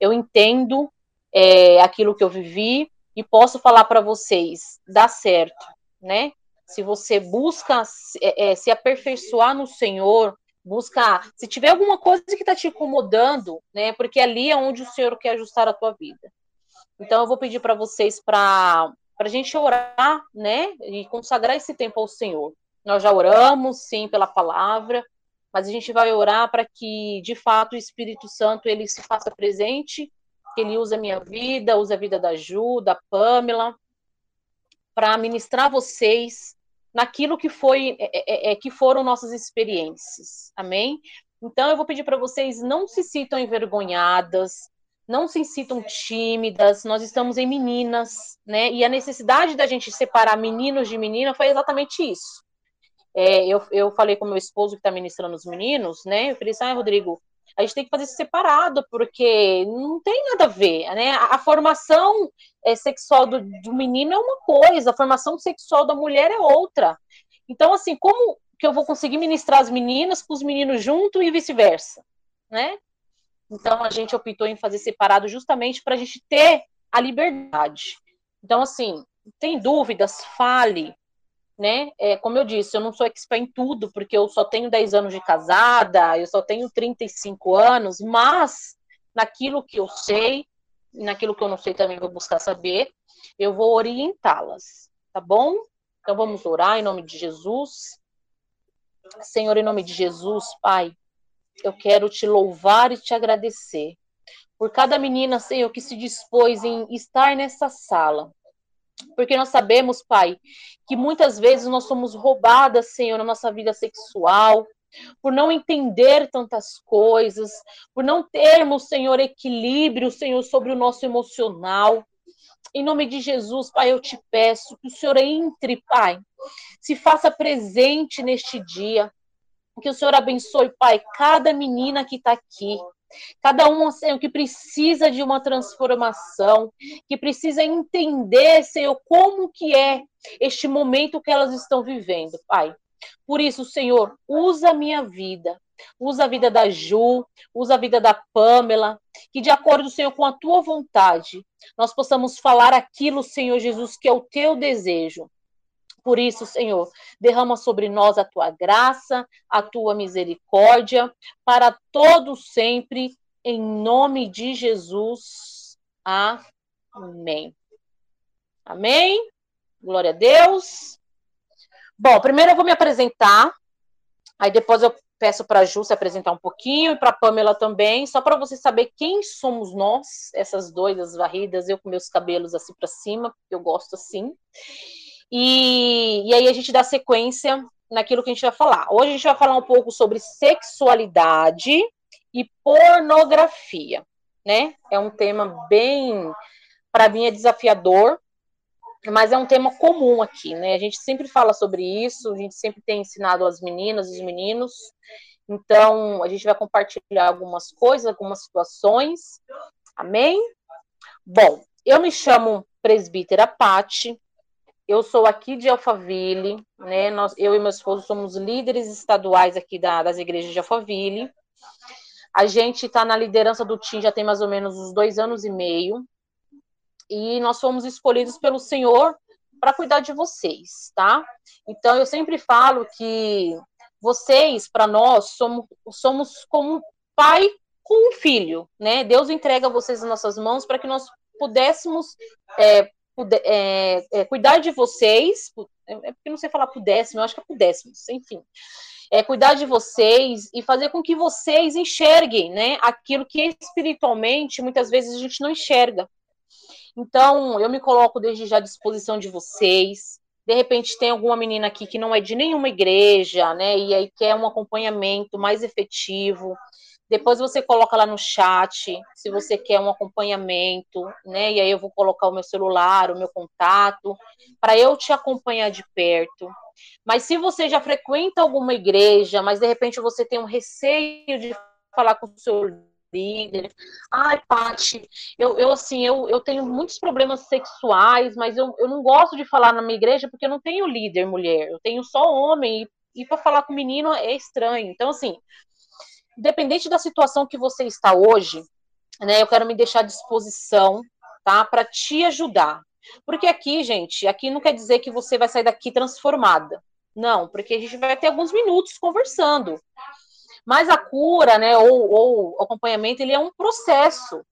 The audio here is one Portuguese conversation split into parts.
eu entendo é, aquilo que eu vivi e posso falar para vocês, dá certo, né? Se você busca é, se aperfeiçoar no Senhor, buscar, se tiver alguma coisa que está te incomodando, né? Porque ali é onde o Senhor quer ajustar a tua vida. Então eu vou pedir para vocês para para a gente orar, né? E consagrar esse tempo ao Senhor. Nós já oramos, sim, pela palavra, mas a gente vai orar para que, de fato, o Espírito Santo ele se faça presente, que ele use a minha vida, use a vida da Ju, da Pamela, para ministrar vocês naquilo que foi é, é, é, que foram nossas experiências. Amém? Então eu vou pedir para vocês não se sintam envergonhadas, não se sintam tímidas, nós estamos em meninas, né? E a necessidade da gente separar meninos de menina foi exatamente isso. É, eu, eu falei com meu esposo que está ministrando os meninos, né? Eu falei assim, ah, Rodrigo, a gente tem que fazer isso separado, porque não tem nada a ver, né? A, a formação é, sexual do, do menino é uma coisa, a formação sexual da mulher é outra. Então, assim, como que eu vou conseguir ministrar as meninas com os meninos junto e vice-versa, né? Então a gente optou em fazer separado justamente para a gente ter a liberdade. Então, assim, tem dúvidas, fale, né? É, como eu disse, eu não sou expert em tudo, porque eu só tenho 10 anos de casada, eu só tenho 35 anos, mas naquilo que eu sei, naquilo que eu não sei também vou buscar saber, eu vou orientá-las, tá bom? Então vamos orar em nome de Jesus. Senhor, em nome de Jesus, Pai, eu quero te louvar e te agradecer por cada menina, Senhor, que se dispôs em estar nessa sala. Porque nós sabemos, Pai, que muitas vezes nós somos roubadas, Senhor, na nossa vida sexual, por não entender tantas coisas, por não termos, Senhor, equilíbrio, Senhor, sobre o nosso emocional. Em nome de Jesus, Pai, eu te peço que o Senhor entre, Pai, se faça presente neste dia. Que o Senhor abençoe, Pai, cada menina que está aqui. Cada um, Senhor, que precisa de uma transformação, que precisa entender, Senhor, como que é este momento que elas estão vivendo, Pai. Por isso, Senhor, usa a minha vida, usa a vida da Ju, usa a vida da Pamela, que de acordo, Senhor, com a tua vontade, nós possamos falar aquilo, Senhor Jesus, que é o teu desejo. Por isso, Senhor, derrama sobre nós a tua graça, a tua misericórdia, para todos sempre, em nome de Jesus. Amém. Amém. Glória a Deus. Bom, primeiro eu vou me apresentar, aí depois eu peço para a Ju se apresentar um pouquinho e para a Pamela também, só para você saber quem somos nós, essas doidas varridas, eu com meus cabelos assim para cima, porque eu gosto assim. E, e aí a gente dá sequência naquilo que a gente vai falar. Hoje a gente vai falar um pouco sobre sexualidade e pornografia, né? É um tema bem, para mim é desafiador, mas é um tema comum aqui, né? A gente sempre fala sobre isso, a gente sempre tem ensinado as meninas, os meninos. Então, a gente vai compartilhar algumas coisas, algumas situações. Amém? Bom, eu me chamo presbítera Pati, eu sou aqui de Alphaville, né? Nós, eu e meu esposo somos líderes estaduais aqui da, das igrejas de Alphaville. A gente está na liderança do TIM já tem mais ou menos uns dois anos e meio. E nós fomos escolhidos pelo Senhor para cuidar de vocês, tá? Então eu sempre falo que vocês, para nós, somos, somos como pai com um filho, né? Deus entrega vocês nas nossas mãos para que nós pudéssemos é, é, é, cuidar de vocês, é, é porque não sei falar pudéssimo, eu acho que é pudéssimos, enfim. É cuidar de vocês e fazer com que vocês enxerguem, né, aquilo que espiritualmente muitas vezes a gente não enxerga. Então, eu me coloco desde já à disposição de vocês. De repente tem alguma menina aqui que não é de nenhuma igreja, né, e aí quer um acompanhamento mais efetivo. Depois você coloca lá no chat se você quer um acompanhamento, né? E aí eu vou colocar o meu celular, o meu contato, para eu te acompanhar de perto. Mas se você já frequenta alguma igreja, mas de repente você tem um receio de falar com o seu líder. Ai, Paty, eu, eu assim, eu, eu tenho muitos problemas sexuais, mas eu, eu não gosto de falar na minha igreja porque eu não tenho líder mulher, eu tenho só homem, e, e para falar com menino é estranho. Então, assim, independente da situação que você está hoje, né? Eu quero me deixar à disposição, tá? Para te ajudar. Porque aqui, gente, aqui não quer dizer que você vai sair daqui transformada. Não, porque a gente vai ter alguns minutos conversando. Mas a cura, né, ou, ou o acompanhamento, ele é um processo.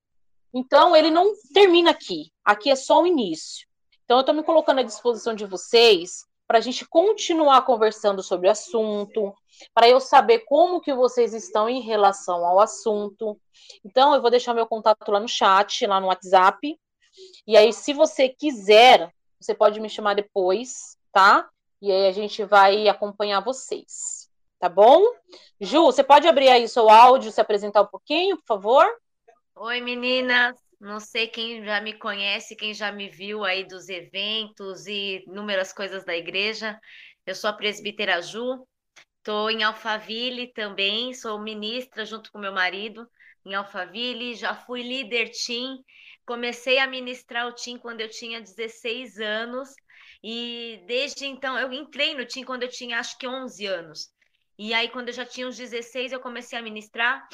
Então, ele não termina aqui. Aqui é só o início. Então, eu estou me colocando à disposição de vocês para a gente continuar conversando sobre o assunto, para eu saber como que vocês estão em relação ao assunto. Então, eu vou deixar meu contato lá no chat, lá no WhatsApp. E aí, se você quiser, você pode me chamar depois, tá? E aí a gente vai acompanhar vocês. Tá bom? Ju, você pode abrir aí seu áudio, se apresentar um pouquinho, por favor? Oi, meninas. Não sei quem já me conhece, quem já me viu aí dos eventos e inúmeras coisas da igreja. Eu sou a presbítera Ju, estou em Alphaville também, sou ministra junto com meu marido em Alphaville, já fui líder team, comecei a ministrar o team quando eu tinha 16 anos e desde então eu entrei no team quando eu tinha acho que 11 anos. E aí quando eu já tinha uns 16 eu comecei a ministrar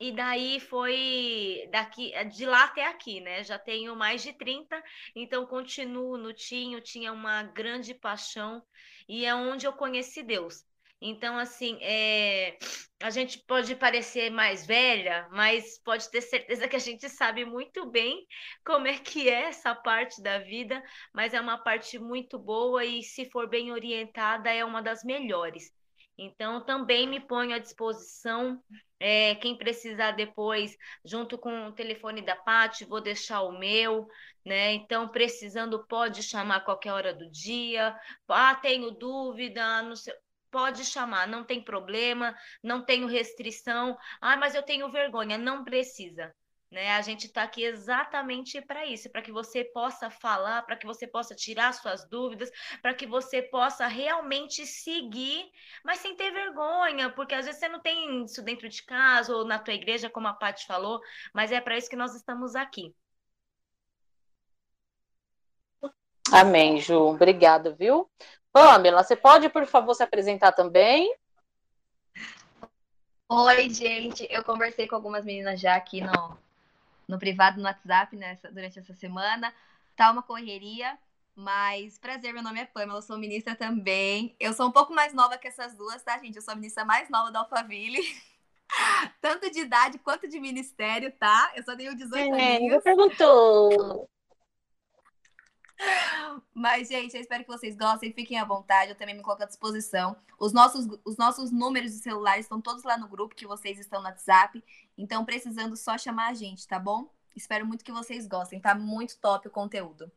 e daí foi daqui de lá até aqui, né? Já tenho mais de 30, então continuo no Tinho, tinha uma grande paixão e é onde eu conheci Deus. Então, assim, é, a gente pode parecer mais velha, mas pode ter certeza que a gente sabe muito bem como é que é essa parte da vida, mas é uma parte muito boa e, se for bem orientada, é uma das melhores. Então, também me ponho à disposição. É, quem precisar depois, junto com o telefone da Pati, vou deixar o meu, né? Então, precisando, pode chamar qualquer hora do dia. Ah, tenho dúvida, não sei. Pode chamar, não tem problema, não tenho restrição. Ah, mas eu tenho vergonha. Não precisa. Né? A gente está aqui exatamente para isso, para que você possa falar, para que você possa tirar suas dúvidas, para que você possa realmente seguir, mas sem ter vergonha, porque às vezes você não tem isso dentro de casa ou na tua igreja, como a Paty falou, mas é para isso que nós estamos aqui. Amém, Ju. Obrigada, viu? Pamela, você pode, por favor, se apresentar também? Oi, gente. Eu conversei com algumas meninas já aqui no, no privado, no WhatsApp, nessa, durante essa semana. Tá uma correria, mas prazer, meu nome é Pamela, eu sou ministra também. Eu sou um pouco mais nova que essas duas, tá, gente? Eu sou a ministra mais nova da Alphaville. Tanto de idade quanto de ministério, tá? Eu só tenho 18 é, anos. perguntou. Mas, gente, eu espero que vocês gostem, fiquem à vontade, eu também me coloco à disposição. Os nossos, os nossos números de celular estão todos lá no grupo que vocês estão no WhatsApp. Então, precisando só chamar a gente, tá bom? Espero muito que vocês gostem, tá muito top o conteúdo.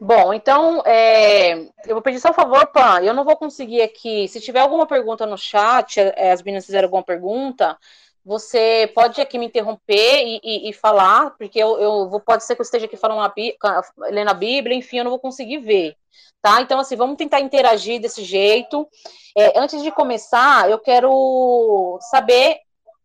Bom, então, é, eu vou pedir só um favor, Pan, eu não vou conseguir aqui, se tiver alguma pergunta no chat, é, as meninas fizeram alguma pergunta, você pode aqui me interromper e, e, e falar, porque eu, eu vou, pode ser que eu esteja aqui falando a, lendo a Bíblia, enfim, eu não vou conseguir ver, tá? Então, assim, vamos tentar interagir desse jeito. É, antes de começar, eu quero saber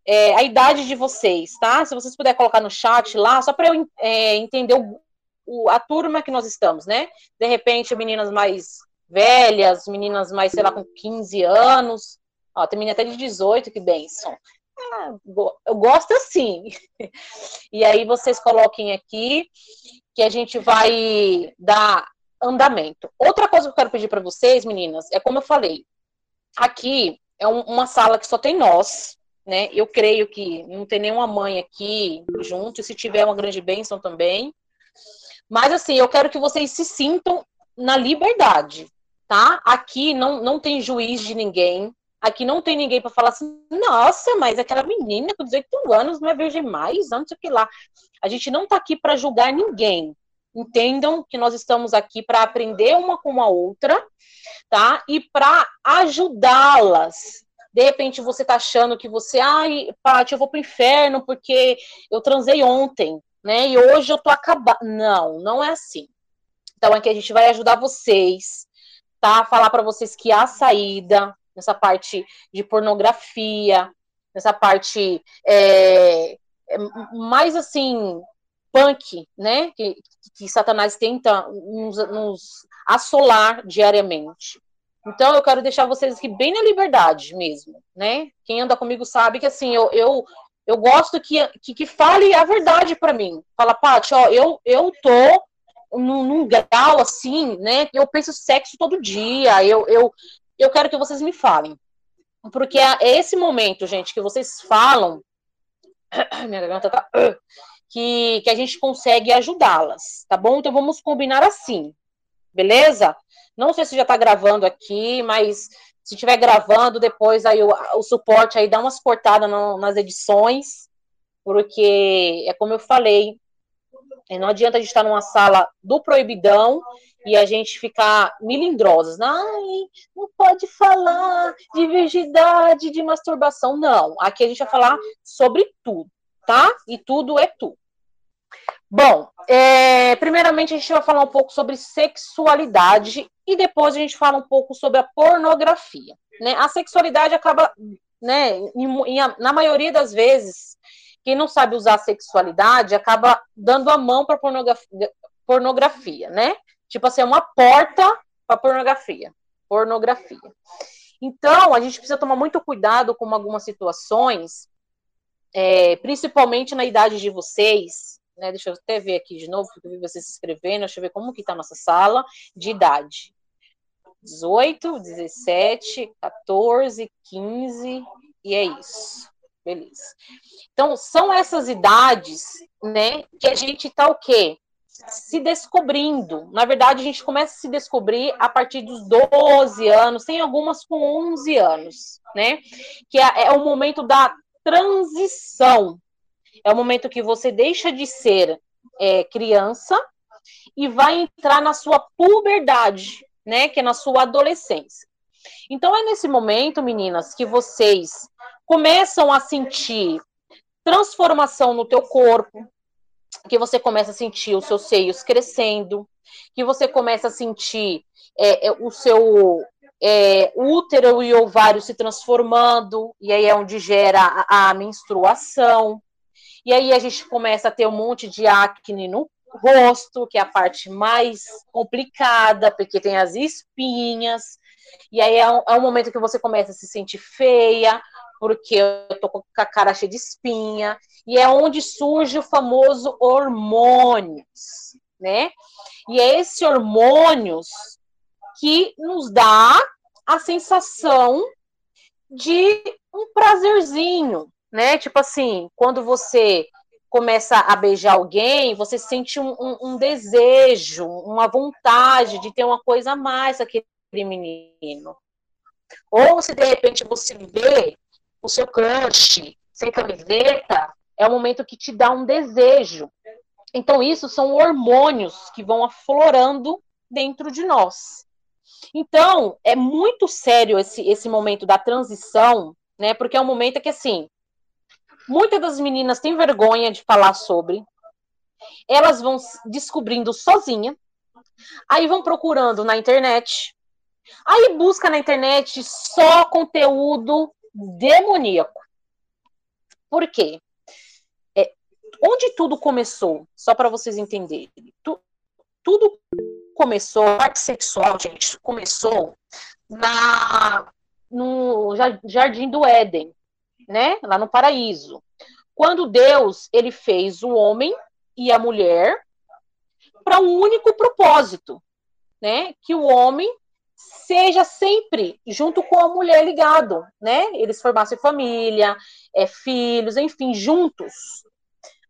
é, a idade de vocês, tá? Se vocês puderem colocar no chat lá, só para eu é, entender o, o, a turma que nós estamos, né? De repente, meninas mais velhas, meninas mais, sei lá, com 15 anos. Ó, tem menina até de 18, que benção. Ah, eu gosto assim. E aí vocês coloquem aqui que a gente vai dar andamento. Outra coisa que eu quero pedir para vocês, meninas, é como eu falei, aqui é um, uma sala que só tem nós, né? Eu creio que não tem nenhuma mãe aqui junto, e se tiver uma grande bênção também. Mas assim, eu quero que vocês se sintam na liberdade, tá? Aqui não, não tem juiz de ninguém, Aqui não tem ninguém para falar assim, nossa, mas aquela menina com 18 anos não é virgem mais, não sei o que lá. A gente não está aqui para julgar ninguém. Entendam que nós estamos aqui para aprender uma com a outra, tá? E para ajudá-las. De repente você está achando que você, ai, Paty, eu vou pro inferno porque eu transei ontem, né? E hoje eu tô acabando. Não, não é assim. Então aqui a gente vai ajudar vocês, tá? Falar para vocês que há saída, nessa parte de pornografia, nessa parte é, é, mais assim punk, né? Que, que Satanás tenta nos, nos assolar diariamente. Então eu quero deixar vocês aqui bem na liberdade mesmo, né? Quem anda comigo sabe que assim, eu, eu, eu gosto que, que, que fale a verdade para mim. Fala, Paty, ó, eu, eu tô num, num, grau assim, né? Eu penso sexo todo dia. Eu, eu, eu quero que vocês me falem. Porque é esse momento, gente, que vocês falam. Minha garganta tá. Que, que a gente consegue ajudá-las, tá bom? Então vamos combinar assim, beleza? Não sei se já tá gravando aqui, mas se estiver gravando, depois aí o, o, suporte aí dá umas cortadas no, nas edições, porque é como eu falei, não adianta a gente estar numa sala do proibidão e a gente ficar milindrosas. Ai, não pode falar de virgindade, de masturbação. Não, aqui a gente vai falar sobre tudo, tá? E tudo é tudo. Bom, é, primeiramente a gente vai falar um pouco sobre sexualidade e depois a gente fala um pouco sobre a pornografia. Né? A sexualidade acaba, né, em, em, na maioria das vezes, quem não sabe usar a sexualidade acaba dando a mão para pornografia, pornografia, né? Tipo assim, é uma porta para pornografia. Pornografia. Então, a gente precisa tomar muito cuidado com algumas situações, é, principalmente na idade de vocês, né? Deixa eu até ver aqui de novo, porque eu vi vocês se inscrevendo, deixa eu ver como que está a nossa sala de idade. 18, 17, 14, 15, e é isso. Beleza. Então, são essas idades, né, que a gente tá o quê? Se descobrindo. Na verdade, a gente começa a se descobrir a partir dos 12 anos, tem algumas com 11 anos, né? Que é, é o momento da transição. É o momento que você deixa de ser é, criança e vai entrar na sua puberdade, né? Que é na sua adolescência. Então é nesse momento, meninas, que vocês começam a sentir transformação no teu corpo, que você começa a sentir os seus seios crescendo, que você começa a sentir é, é, o seu é, útero e ovário se transformando, e aí é onde gera a, a menstruação. E aí a gente começa a ter um monte de acne no rosto, que é a parte mais complicada, porque tem as espinhas. E aí é um, é um momento que você começa a se sentir feia, porque eu tô com a cara cheia de espinha. E é onde surge o famoso hormônios, né? E é esse hormônios que nos dá a sensação de um prazerzinho, né? Tipo assim, quando você começa a beijar alguém, você sente um, um, um desejo, uma vontade de ter uma coisa a mais aquele menino. Ou se de repente você vê o seu crush sem camiseta, é o momento que te dá um desejo. Então, isso são hormônios que vão aflorando dentro de nós. Então, é muito sério esse, esse momento da transição, né? Porque é um momento que, assim, Muitas das meninas têm vergonha de falar sobre. Elas vão descobrindo sozinha. Aí vão procurando na internet. Aí busca na internet só conteúdo demoníaco. Por quê? É, onde tudo começou, só para vocês entenderem. Tu, tudo começou, a parte sexual, gente, começou na, no Jardim do Éden né? Lá no paraíso. Quando Deus ele fez o homem e a mulher para um único propósito, né? Que o homem seja sempre junto com a mulher ligado, né? Eles formassem família, é, filhos, enfim, juntos,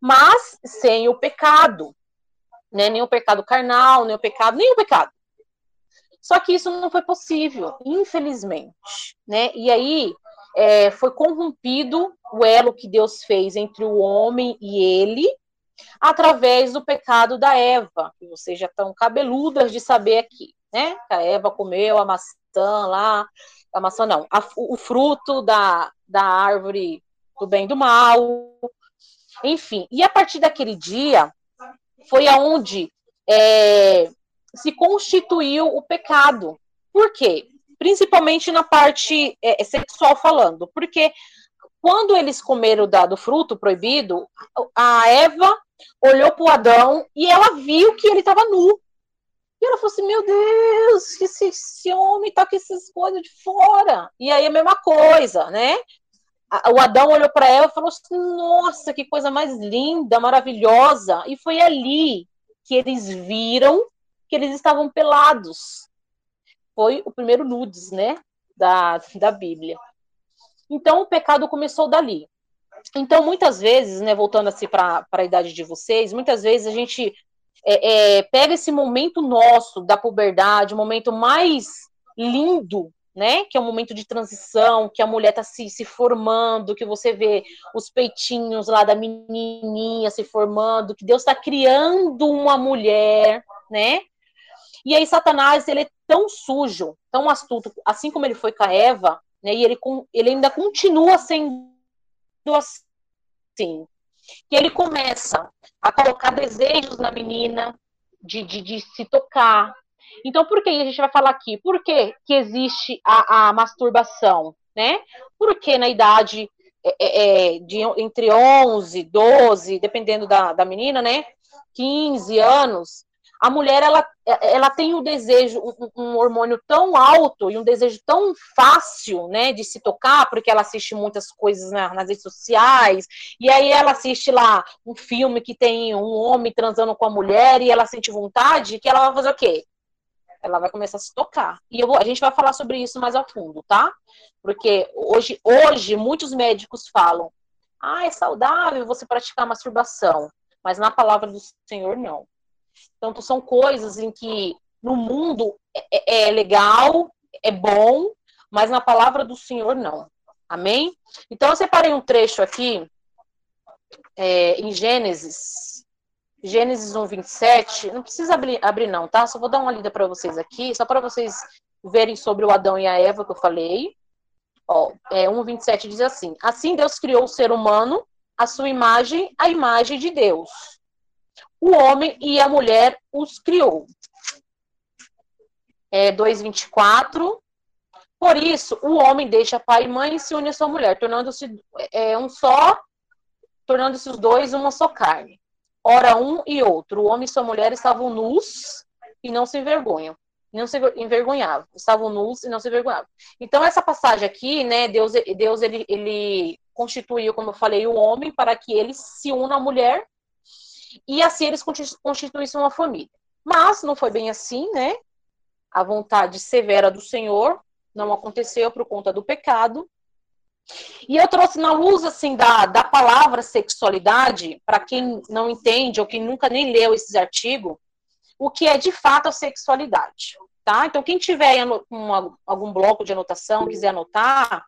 mas sem o pecado, né? Nem o pecado carnal, nem o pecado, nem o pecado. Só que isso não foi possível, infelizmente, né? E aí é, foi corrompido o elo que Deus fez entre o homem e ele, através do pecado da Eva, que vocês já estão cabeludas de saber aqui, né? A Eva comeu a maçã lá, a maçã não, a, o fruto da, da árvore do bem e do mal, enfim. E a partir daquele dia, foi aonde é, se constituiu o pecado. Por quê? principalmente na parte é, sexual falando, porque quando eles comeram da, do fruto proibido, a Eva olhou para o Adão e ela viu que ele estava nu. E ela falou assim: Meu Deus, esse, esse homem tá com essas coisas de fora. E aí a mesma coisa, né? O Adão olhou para ela e falou assim: Nossa, que coisa mais linda, maravilhosa. E foi ali que eles viram que eles estavam pelados. Foi o primeiro nudes, né? Da, da Bíblia. Então o pecado começou dali. Então, muitas vezes, né, voltando assim para a idade de vocês, muitas vezes a gente é, é, pega esse momento nosso da puberdade, o momento mais lindo, né? Que é o momento de transição, que a mulher está se, se formando, que você vê os peitinhos lá da menininha se formando, que Deus está criando uma mulher, né? E aí Satanás, ele é tão sujo, tão astuto, assim como ele foi com a Eva, né? E ele, ele ainda continua sendo assim, que ele começa a colocar desejos na menina, de, de, de se tocar. Então, por que a gente vai falar aqui? Por que, que existe a, a masturbação? Né? Porque na idade é, é, é de entre 11, 12, dependendo da, da menina, né? 15 anos, a mulher ela, ela tem o um desejo, um, hormônio tão alto e um desejo tão fácil, né, de se tocar, porque ela assiste muitas coisas na, nas redes sociais, e aí ela assiste lá um filme que tem um homem transando com a mulher e ela sente vontade, que ela vai fazer o quê? Ela vai começar a se tocar. E eu, a gente vai falar sobre isso mais a fundo, tá? Porque hoje, hoje muitos médicos falam: ah, é saudável você praticar masturbação, mas na palavra do Senhor, não então, são coisas em que no mundo é, é, é legal, é bom, mas na palavra do Senhor não. Amém? Então, eu separei um trecho aqui é, em Gênesis, Gênesis 1, 27. Não precisa abrir, abrir, não, tá? Só vou dar uma lida para vocês aqui, só para vocês verem sobre o Adão e a Eva que eu falei. Ó, é, 1, 27 diz assim: Assim Deus criou o ser humano, a sua imagem, a imagem de Deus o homem e a mulher os criou. É 2,24. Por isso, o homem deixa pai e mãe e se une à sua mulher, tornando-se é, um só, tornando-se os dois uma só carne. Ora, um e outro, o homem e sua mulher estavam nus e não se envergonham. Não se envergonhavam. Estavam nus e não se envergonhavam. Então, essa passagem aqui, né, Deus, Deus ele, ele constituiu, como eu falei, o homem para que ele se una à mulher e assim eles constituíssem uma família. Mas não foi bem assim, né? A vontade severa do Senhor não aconteceu por conta do pecado. E eu trouxe na luz assim da, da palavra sexualidade, para quem não entende ou quem nunca nem leu esses artigos, o que é de fato a sexualidade, tá? Então quem tiver um, algum bloco de anotação, quiser anotar,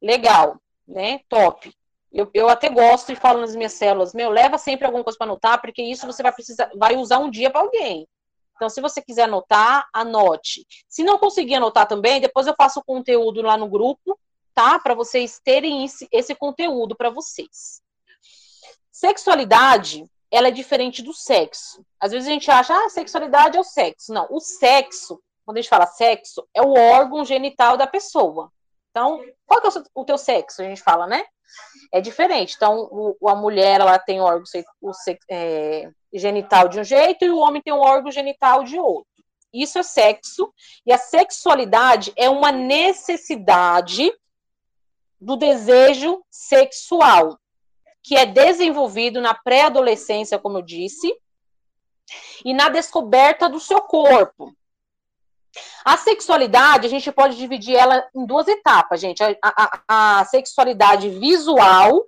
legal, né? Top. Eu, eu até gosto e falo nas minhas células, meu, leva sempre alguma coisa para anotar, porque isso você vai precisar, vai usar um dia para alguém. Então, se você quiser anotar, anote. Se não conseguir anotar também, depois eu faço o conteúdo lá no grupo, tá? Para vocês terem esse, esse conteúdo para vocês. Sexualidade, ela é diferente do sexo. Às vezes a gente acha, ah, sexualidade é o sexo. Não, o sexo, quando a gente fala sexo, é o órgão genital da pessoa. Então, qual que é o, seu, o teu sexo? A gente fala, né? É diferente. Então, o, a mulher ela tem órgão o, é, genital de um jeito e o homem tem um órgão genital de outro. Isso é sexo, e a sexualidade é uma necessidade do desejo sexual, que é desenvolvido na pré-adolescência, como eu disse, e na descoberta do seu corpo. A sexualidade, a gente pode dividir ela em duas etapas, gente. A, a, a, sexualidade visual,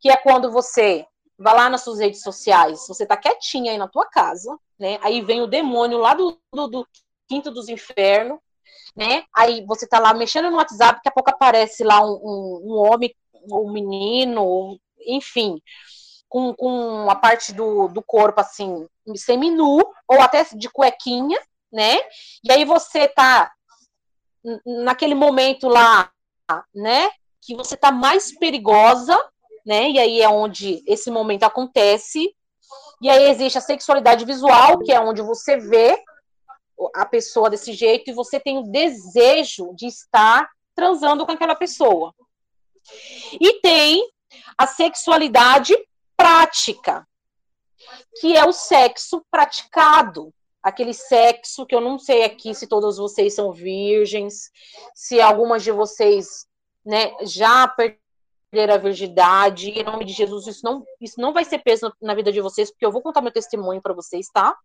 que é quando você vai lá nas suas redes sociais, você tá quietinha aí na tua casa, né? Aí vem o demônio lá do, do, do quinto dos infernos, né? Aí você tá lá mexendo no WhatsApp, daqui a pouco aparece lá um, um, um homem, um menino, enfim, com, com a parte do, do corpo assim, semi-nu, ou até de cuequinha, né? E aí você tá naquele momento lá, né? Que você tá mais perigosa, né? E aí é onde esse momento acontece. E aí existe a sexualidade visual, que é onde você vê a pessoa desse jeito e você tem o desejo de estar transando com aquela pessoa. E tem a sexualidade prática, que é o sexo praticado, aquele sexo que eu não sei aqui se todos vocês são virgens, se algumas de vocês, né, já perderam a virgindade. Em nome de Jesus, isso não, isso não vai ser peso na vida de vocês, porque eu vou contar meu testemunho para vocês, tá?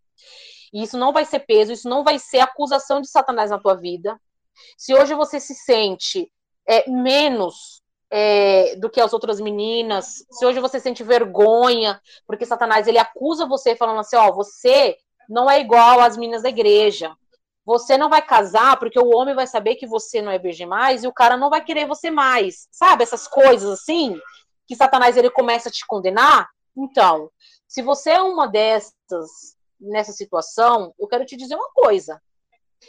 E isso não vai ser peso, isso não vai ser acusação de Satanás na tua vida. Se hoje você se sente é, menos é, do que as outras meninas, se hoje você sente vergonha, porque Satanás ele acusa você falando assim, ó, você não é igual às meninas da igreja. Você não vai casar porque o homem vai saber que você não é virgem mais e o cara não vai querer você mais. Sabe essas coisas assim que Satanás ele começa a te condenar? Então, se você é uma dessas nessa situação, eu quero te dizer uma coisa.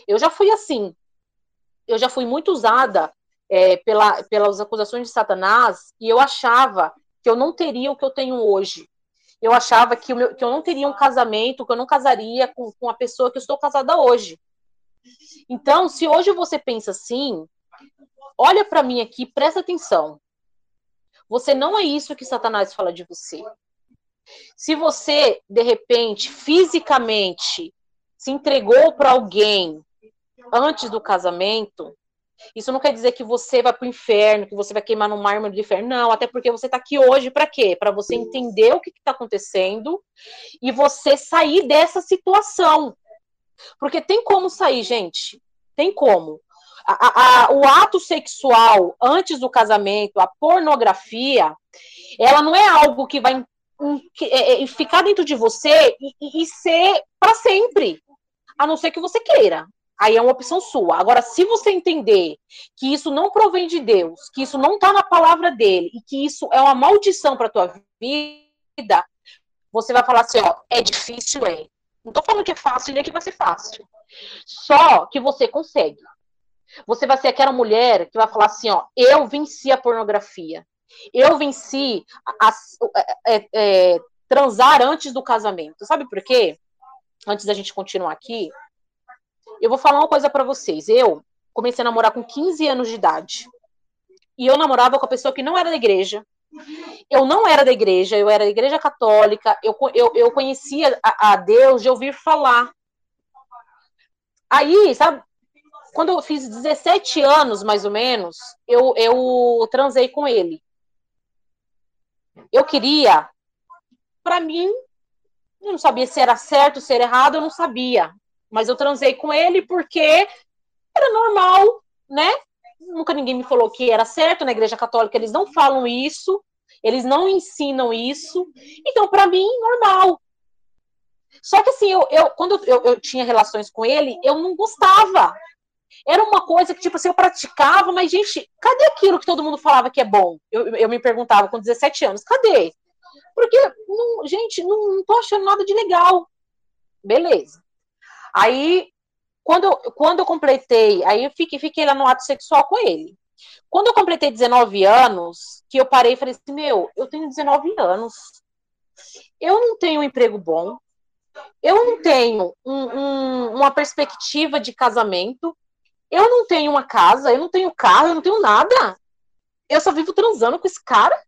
Eu já fui assim. Eu já fui muito usada é, pela, pelas acusações de Satanás e eu achava que eu não teria o que eu tenho hoje. Eu achava que, meu, que eu não teria um casamento, que eu não casaria com, com a pessoa que eu estou casada hoje. Então, se hoje você pensa assim, olha para mim aqui, presta atenção. Você não é isso que Satanás fala de você. Se você, de repente, fisicamente, se entregou para alguém antes do casamento, isso não quer dizer que você vai para o inferno, que você vai queimar no mármore do inferno. Não, até porque você está aqui hoje para quê? Para você entender o que está acontecendo e você sair dessa situação. Porque tem como sair, gente. Tem como. A, a, o ato sexual antes do casamento, a pornografia, ela não é algo que vai é, é, ficar dentro de você e, e ser para sempre, a não ser que você queira. Aí é uma opção sua. Agora, se você entender que isso não provém de Deus, que isso não está na palavra dele e que isso é uma maldição para tua vida, você vai falar assim, ó, é difícil, é. Não tô falando que é fácil, nem que vai ser fácil. Só que você consegue. Você vai ser aquela mulher que vai falar assim, ó, eu venci a pornografia. Eu venci a, a, é, é, é, transar antes do casamento. Sabe por quê? Antes da gente continuar aqui, eu vou falar uma coisa para vocês. Eu comecei a namorar com 15 anos de idade. E eu namorava com a pessoa que não era da igreja, eu não era da igreja, eu era da igreja católica, eu, eu, eu conhecia a, a Deus de ouvir falar. Aí, sabe, quando eu fiz 17 anos, mais ou menos, eu, eu transei com ele. Eu queria, para mim, eu não sabia se era certo, se era errado, eu não sabia. Mas eu transei com ele porque era normal, né? nunca ninguém me falou que era certo na Igreja Católica, eles não falam isso, eles não ensinam isso. Então, para mim, normal. Só que assim, eu, eu quando eu, eu, tinha relações com ele, eu não gostava. Era uma coisa que, tipo assim, eu praticava, mas, gente, cadê aquilo que todo mundo falava que é bom? Eu, eu me perguntava com 17 anos, cadê? Porque, não, gente, não, não tô achando nada de legal. Beleza. Aí quando, quando eu completei, aí eu fiquei, fiquei lá no ato sexual com ele. Quando eu completei 19 anos, que eu parei e falei assim, meu, eu tenho 19 anos, eu não tenho um emprego bom, eu não tenho um, um, uma perspectiva de casamento, eu não tenho uma casa, eu não tenho carro, eu não tenho nada. Eu só vivo transando com esse cara.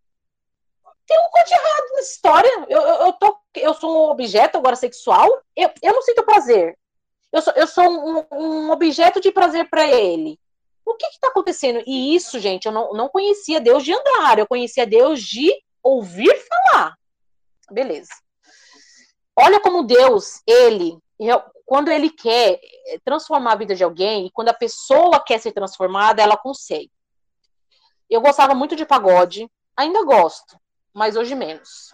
Tem um coisa errado nessa história. Eu, eu, eu, tô, eu sou um objeto agora sexual. Eu, eu não sinto prazer eu sou, eu sou um, um objeto de prazer para ele. O que está acontecendo? E isso, gente, eu não, não conhecia Deus de andar, eu conhecia Deus de ouvir falar. Beleza. Olha como Deus, ele, quando ele quer transformar a vida de alguém, e quando a pessoa quer ser transformada, ela consegue. Eu gostava muito de pagode, ainda gosto, mas hoje menos.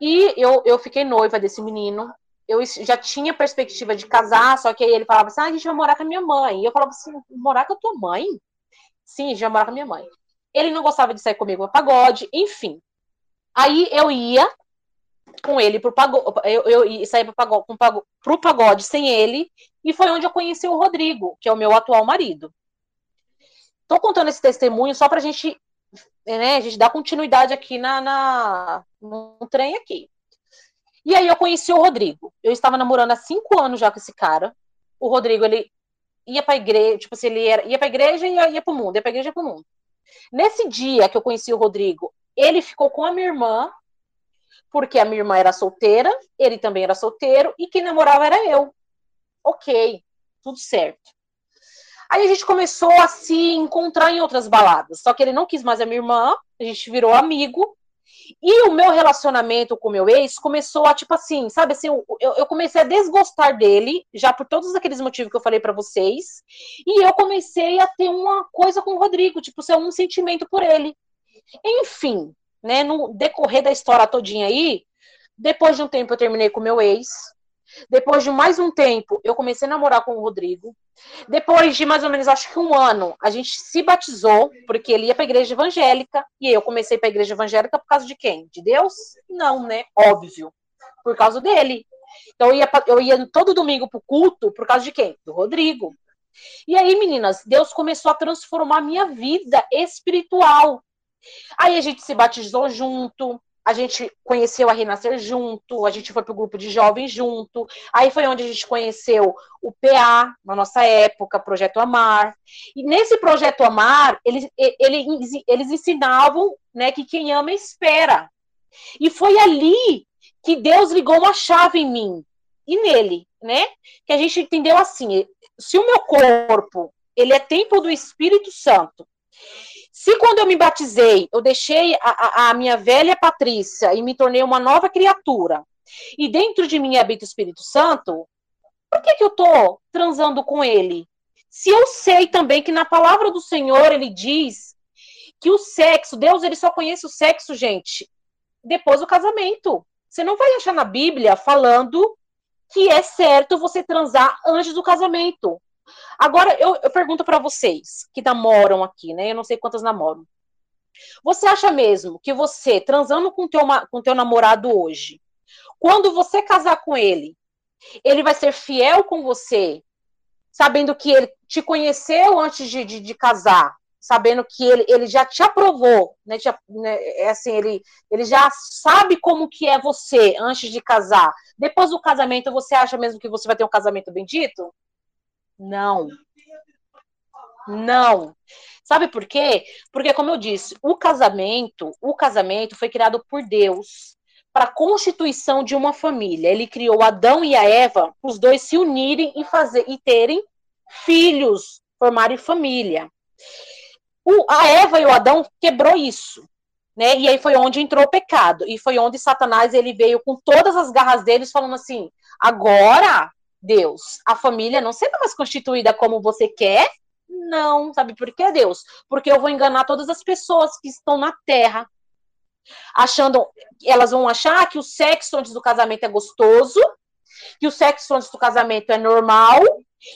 E eu, eu fiquei noiva desse menino, eu já tinha perspectiva de casar, só que aí ele falava assim: ah, a gente vai morar com a minha mãe. E eu falava assim: morar com a tua mãe? Sim, a gente vai morar com a minha mãe. Ele não gostava de sair comigo no pagode, enfim. Aí eu ia com ele pro pagode, eu, eu saía pro pagode, com pagode, pro pagode sem ele, e foi onde eu conheci o Rodrigo, que é o meu atual marido. Tô contando esse testemunho só pra gente, né, a gente dar continuidade aqui na, na no trem aqui. E aí eu conheci o Rodrigo. Eu estava namorando há cinco anos já com esse cara. O Rodrigo, ele ia pra igreja, tipo assim, ele era, ia pra igreja e ia, ia pro mundo, ia pra igreja e pro mundo. Nesse dia que eu conheci o Rodrigo, ele ficou com a minha irmã, porque a minha irmã era solteira, ele também era solteiro, e quem namorava era eu. Ok, tudo certo. Aí a gente começou a se encontrar em outras baladas. Só que ele não quis mais a minha irmã, a gente virou amigo. E o meu relacionamento com o meu ex começou a, tipo assim, sabe assim, eu, eu comecei a desgostar dele, já por todos aqueles motivos que eu falei para vocês. E eu comecei a ter uma coisa com o Rodrigo, tipo, ser um sentimento por ele. Enfim, né, no decorrer da história todinha aí, depois de um tempo eu terminei com meu ex. Depois de mais um tempo, eu comecei a namorar com o Rodrigo. Depois de mais ou menos, acho que um ano, a gente se batizou, porque ele ia para a igreja evangélica, e eu comecei para a igreja evangélica por causa de quem? De Deus? Não, né? Óbvio. Por causa dele. Então eu ia, eu ia todo domingo para o culto por causa de quem? Do Rodrigo. E aí, meninas, Deus começou a transformar a minha vida espiritual. Aí a gente se batizou junto, a gente conheceu a Renascer junto, a gente foi para o grupo de jovens junto. Aí foi onde a gente conheceu o PA, na nossa época, Projeto Amar. E nesse Projeto Amar, eles, eles, eles ensinavam né, que quem ama espera. E foi ali que Deus ligou uma chave em mim e nele, né? Que a gente entendeu assim: se o meu corpo ele é templo do Espírito Santo se quando eu me batizei, eu deixei a, a, a minha velha Patrícia e me tornei uma nova criatura, e dentro de mim habita o Espírito Santo, por que, que eu estou transando com ele? Se eu sei também que na palavra do Senhor ele diz que o sexo, Deus ele só conhece o sexo, gente, depois do casamento. Você não vai achar na Bíblia falando que é certo você transar antes do casamento. Agora, eu, eu pergunto para vocês que namoram aqui, né? Eu não sei quantas namoram. Você acha mesmo que você, transando com teu, com teu namorado hoje, quando você casar com ele, ele vai ser fiel com você, sabendo que ele te conheceu antes de, de, de casar, sabendo que ele, ele já te aprovou, né, te, né, é assim, ele, ele já sabe como que é você antes de casar. Depois do casamento, você acha mesmo que você vai ter um casamento bendito? Não. Não. Sabe por quê? Porque, como eu disse, o casamento, o casamento foi criado por Deus para a constituição de uma família. Ele criou Adão e a Eva, os dois se unirem e fazer e terem filhos, formarem família. O, a Eva e o Adão quebrou isso, né? E aí foi onde entrou o pecado e foi onde Satanás ele veio com todas as garras deles falando assim: agora Deus, a família não será mais constituída como você quer? Não, sabe por quê, Deus? Porque eu vou enganar todas as pessoas que estão na terra, achando, elas vão achar que o sexo antes do casamento é gostoso, que o sexo antes do casamento é normal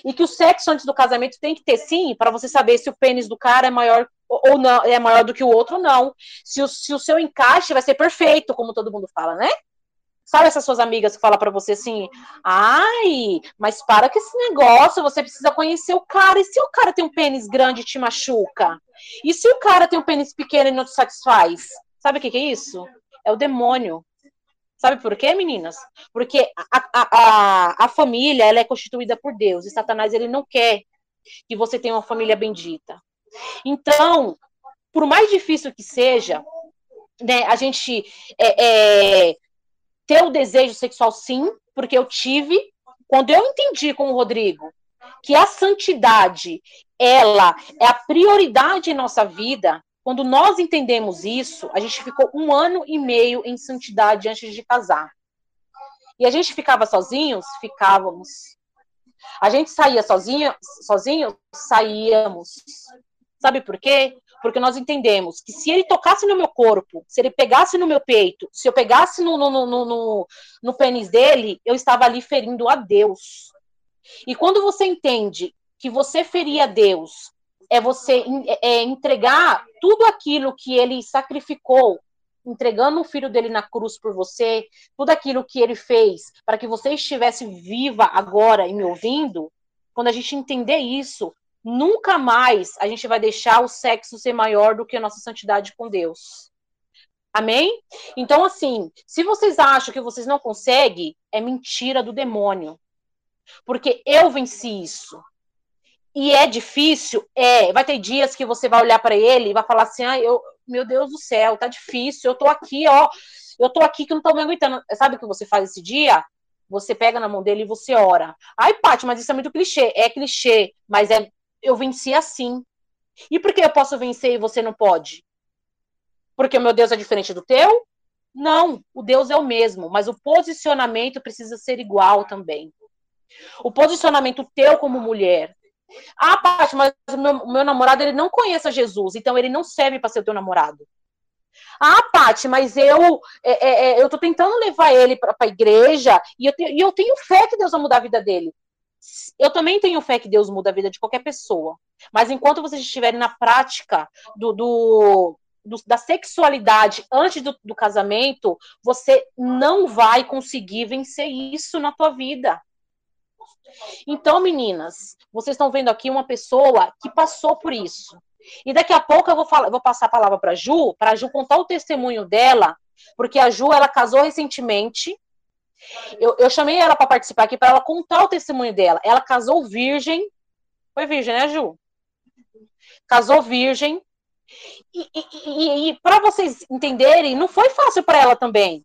e que o sexo antes do casamento tem que ter sim, para você saber se o pênis do cara é maior ou não, é maior do que o outro, não. Se o, se o seu encaixe vai ser perfeito, como todo mundo fala, né? Sabe essas suas amigas que falam para você assim, ai, mas para com esse negócio, você precisa conhecer o cara. E se o cara tem um pênis grande e te machuca? E se o cara tem um pênis pequeno e não te satisfaz? Sabe o que, que é isso? É o demônio. Sabe por quê, meninas? Porque a, a, a, a família ela é constituída por Deus. E Satanás ele não quer que você tenha uma família bendita. Então, por mais difícil que seja, né, a gente é, é, ter o desejo sexual, sim, porque eu tive. Quando eu entendi com o Rodrigo que a santidade, ela é a prioridade em nossa vida, quando nós entendemos isso, a gente ficou um ano e meio em santidade antes de casar. E a gente ficava sozinhos? Ficávamos. A gente saía sozinho, sozinho? Saíamos. Sabe por quê? Porque nós entendemos que se ele tocasse no meu corpo, se ele pegasse no meu peito, se eu pegasse no, no, no, no, no pênis dele, eu estava ali ferindo a Deus. E quando você entende que você ferir a Deus é você é entregar tudo aquilo que ele sacrificou, entregando o filho dele na cruz por você, tudo aquilo que ele fez para que você estivesse viva agora e me ouvindo, quando a gente entender isso, nunca mais a gente vai deixar o sexo ser maior do que a nossa santidade com Deus. Amém? Então, assim, se vocês acham que vocês não conseguem, é mentira do demônio. Porque eu venci isso. E é difícil? É. Vai ter dias que você vai olhar para ele e vai falar assim: ah, eu, meu Deus do céu, tá difícil, eu tô aqui, ó. Eu tô aqui que não tô me aguentando. Sabe o que você faz esse dia? Você pega na mão dele e você ora. Ai, Paty, mas isso é muito clichê. É clichê, mas é eu venci assim. E por que eu posso vencer e você não pode? Porque o meu Deus é diferente do teu? Não, o Deus é o mesmo, mas o posicionamento precisa ser igual também. O posicionamento teu como mulher. Ah, Paty, mas o meu, meu namorado ele não conhece Jesus, então ele não serve para ser teu namorado. Ah, Paty, mas eu é, é, é eu tô tentando levar ele para a igreja e eu, te, e eu tenho fé que Deus vai mudar a vida dele. Eu também tenho fé que Deus muda a vida de qualquer pessoa. Mas enquanto vocês estiverem na prática do, do, do da sexualidade antes do, do casamento, você não vai conseguir vencer isso na tua vida. Então, meninas, vocês estão vendo aqui uma pessoa que passou por isso. E daqui a pouco eu vou, falar, vou passar a palavra para Ju, para Ju contar o testemunho dela, porque a Ju ela casou recentemente. Eu, eu chamei ela para participar aqui para ela contar o testemunho dela. Ela casou virgem. Foi virgem, né, Ju? Casou virgem. E, e, e, e para vocês entenderem, não foi fácil para ela também.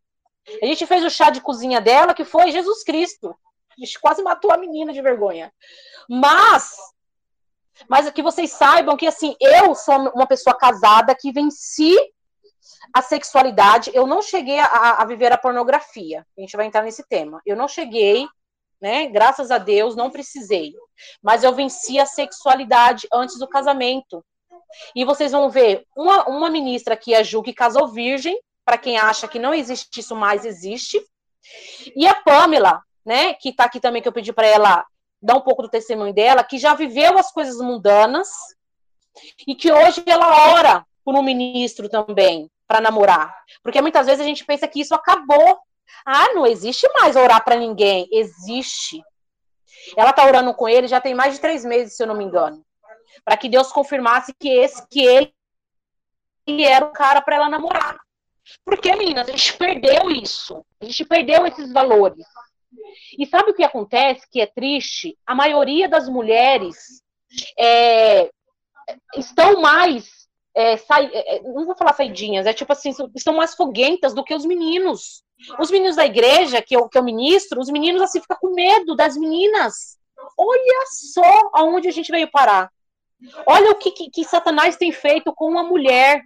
A gente fez o chá de cozinha dela, que foi Jesus Cristo. A gente quase matou a menina de vergonha. Mas mas que vocês saibam que, assim, eu sou uma pessoa casada que venci a sexualidade. Eu não cheguei a, a viver a pornografia. A gente vai entrar nesse tema. Eu não cheguei, né? Graças a Deus, não precisei. Mas eu venci a sexualidade antes do casamento. E vocês vão ver uma, uma ministra aqui, a Ju, que casou virgem. Para quem acha que não existe isso mais, existe. E a Pamela, né, que está aqui também, que eu pedi para ela dar um pouco do testemunho dela, que já viveu as coisas mundanas e que hoje ela ora por um ministro também para namorar. Porque muitas vezes a gente pensa que isso acabou. Ah, não existe mais orar para ninguém. Existe. Ela está orando com ele já tem mais de três meses, se eu não me engano, para que Deus confirmasse que esse, que ele era o cara para ela namorar. Porque, meninas, a gente perdeu isso. A gente perdeu esses valores. E sabe o que acontece que é triste? A maioria das mulheres é, estão mais. É, sai, é, é não vou falar saidinhas, é tipo assim, estão mais foguentas do que os meninos. Os meninos da igreja, que eu, que eu ministro, os meninos assim ficam com medo das meninas. Olha só aonde a gente veio parar. Olha o que, que, que Satanás tem feito com uma mulher.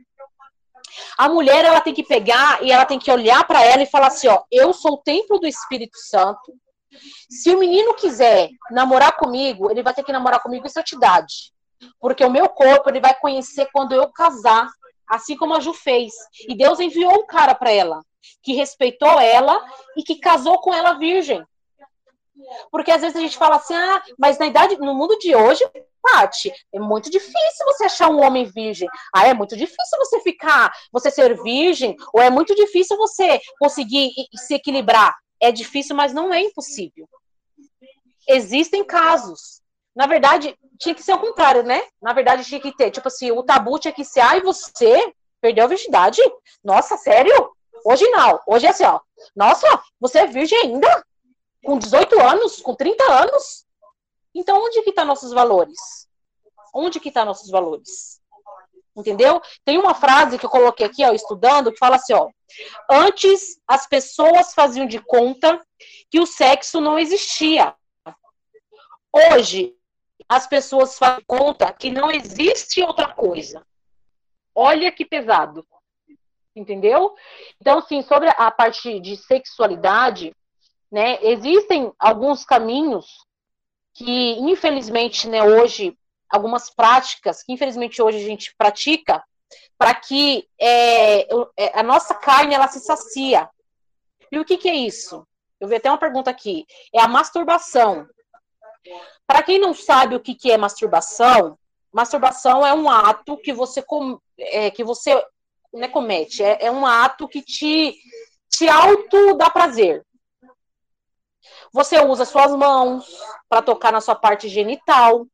A mulher ela tem que pegar e ela tem que olhar para ela e falar assim, ó, eu sou o templo do Espírito Santo. Se o menino quiser namorar comigo, ele vai ter que namorar comigo em santidade. Porque o meu corpo ele vai conhecer quando eu casar, assim como a Ju fez. E Deus enviou um cara para ela, que respeitou ela e que casou com ela virgem. Porque às vezes a gente fala assim, ah, mas na idade, no mundo de hoje, Pati, é muito difícil você achar um homem virgem. Ah, é muito difícil você ficar, você ser virgem, ou é muito difícil você conseguir se equilibrar. É difícil, mas não é impossível. Existem casos. Na verdade, tinha que ser o contrário, né? Na verdade, tinha que ter, tipo assim, o tabu tinha que ser, ai, você perdeu a virgindade? Nossa, sério? Hoje não. Hoje é assim, ó. Nossa, você é virgem ainda? Com 18 anos? Com 30 anos? Então, onde que tá nossos valores? Onde que tá nossos valores? Entendeu? Tem uma frase que eu coloquei aqui, ó, estudando, que fala assim, ó. Antes, as pessoas faziam de conta que o sexo não existia. Hoje, as pessoas fazem conta que não existe outra coisa. Olha que pesado. Entendeu? Então, assim, sobre a parte de sexualidade, né, existem alguns caminhos que, infelizmente, né, hoje, algumas práticas que, infelizmente, hoje a gente pratica para que é, é, a nossa carne ela se sacia. E o que, que é isso? Eu vi até uma pergunta aqui. É a masturbação. Para quem não sabe o que, que é masturbação, masturbação é um ato que você, com, é, que você né, comete. É, é um ato que te, te auto dá prazer. Você usa suas mãos para tocar na sua parte genital.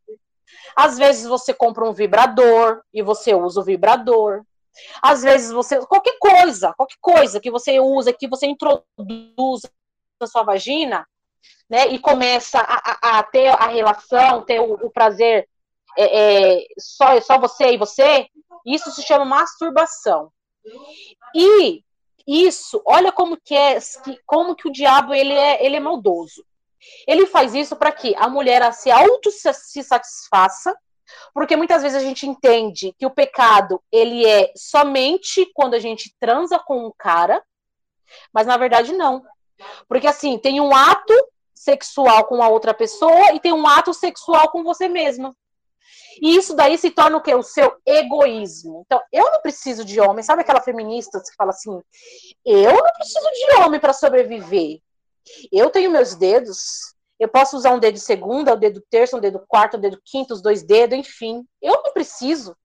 Às vezes você compra um vibrador e você usa o vibrador. Às vezes você. Qualquer coisa, qualquer coisa que você usa, que você introduz na sua vagina, né? E começa a, a, a ter a relação, ter o, o prazer é, é, só, só você e você, isso se chama masturbação. E isso, olha como que é, como que o diabo ele é, ele é maldoso. Ele faz isso para que a mulher se auto se satisfaça, porque muitas vezes a gente entende que o pecado ele é somente quando a gente transa com um cara, mas na verdade não. Porque assim, tem um ato sexual com a outra pessoa e tem um ato sexual com você mesma. E isso daí se torna o quê? O seu egoísmo. Então, eu não preciso de homem. Sabe aquela feminista que fala assim: eu não preciso de homem para sobreviver. Eu tenho meus dedos. Eu posso usar um dedo de segunda, um dedo terço, um dedo quarto, um dedo quinto, os dois dedos, enfim. Eu não preciso.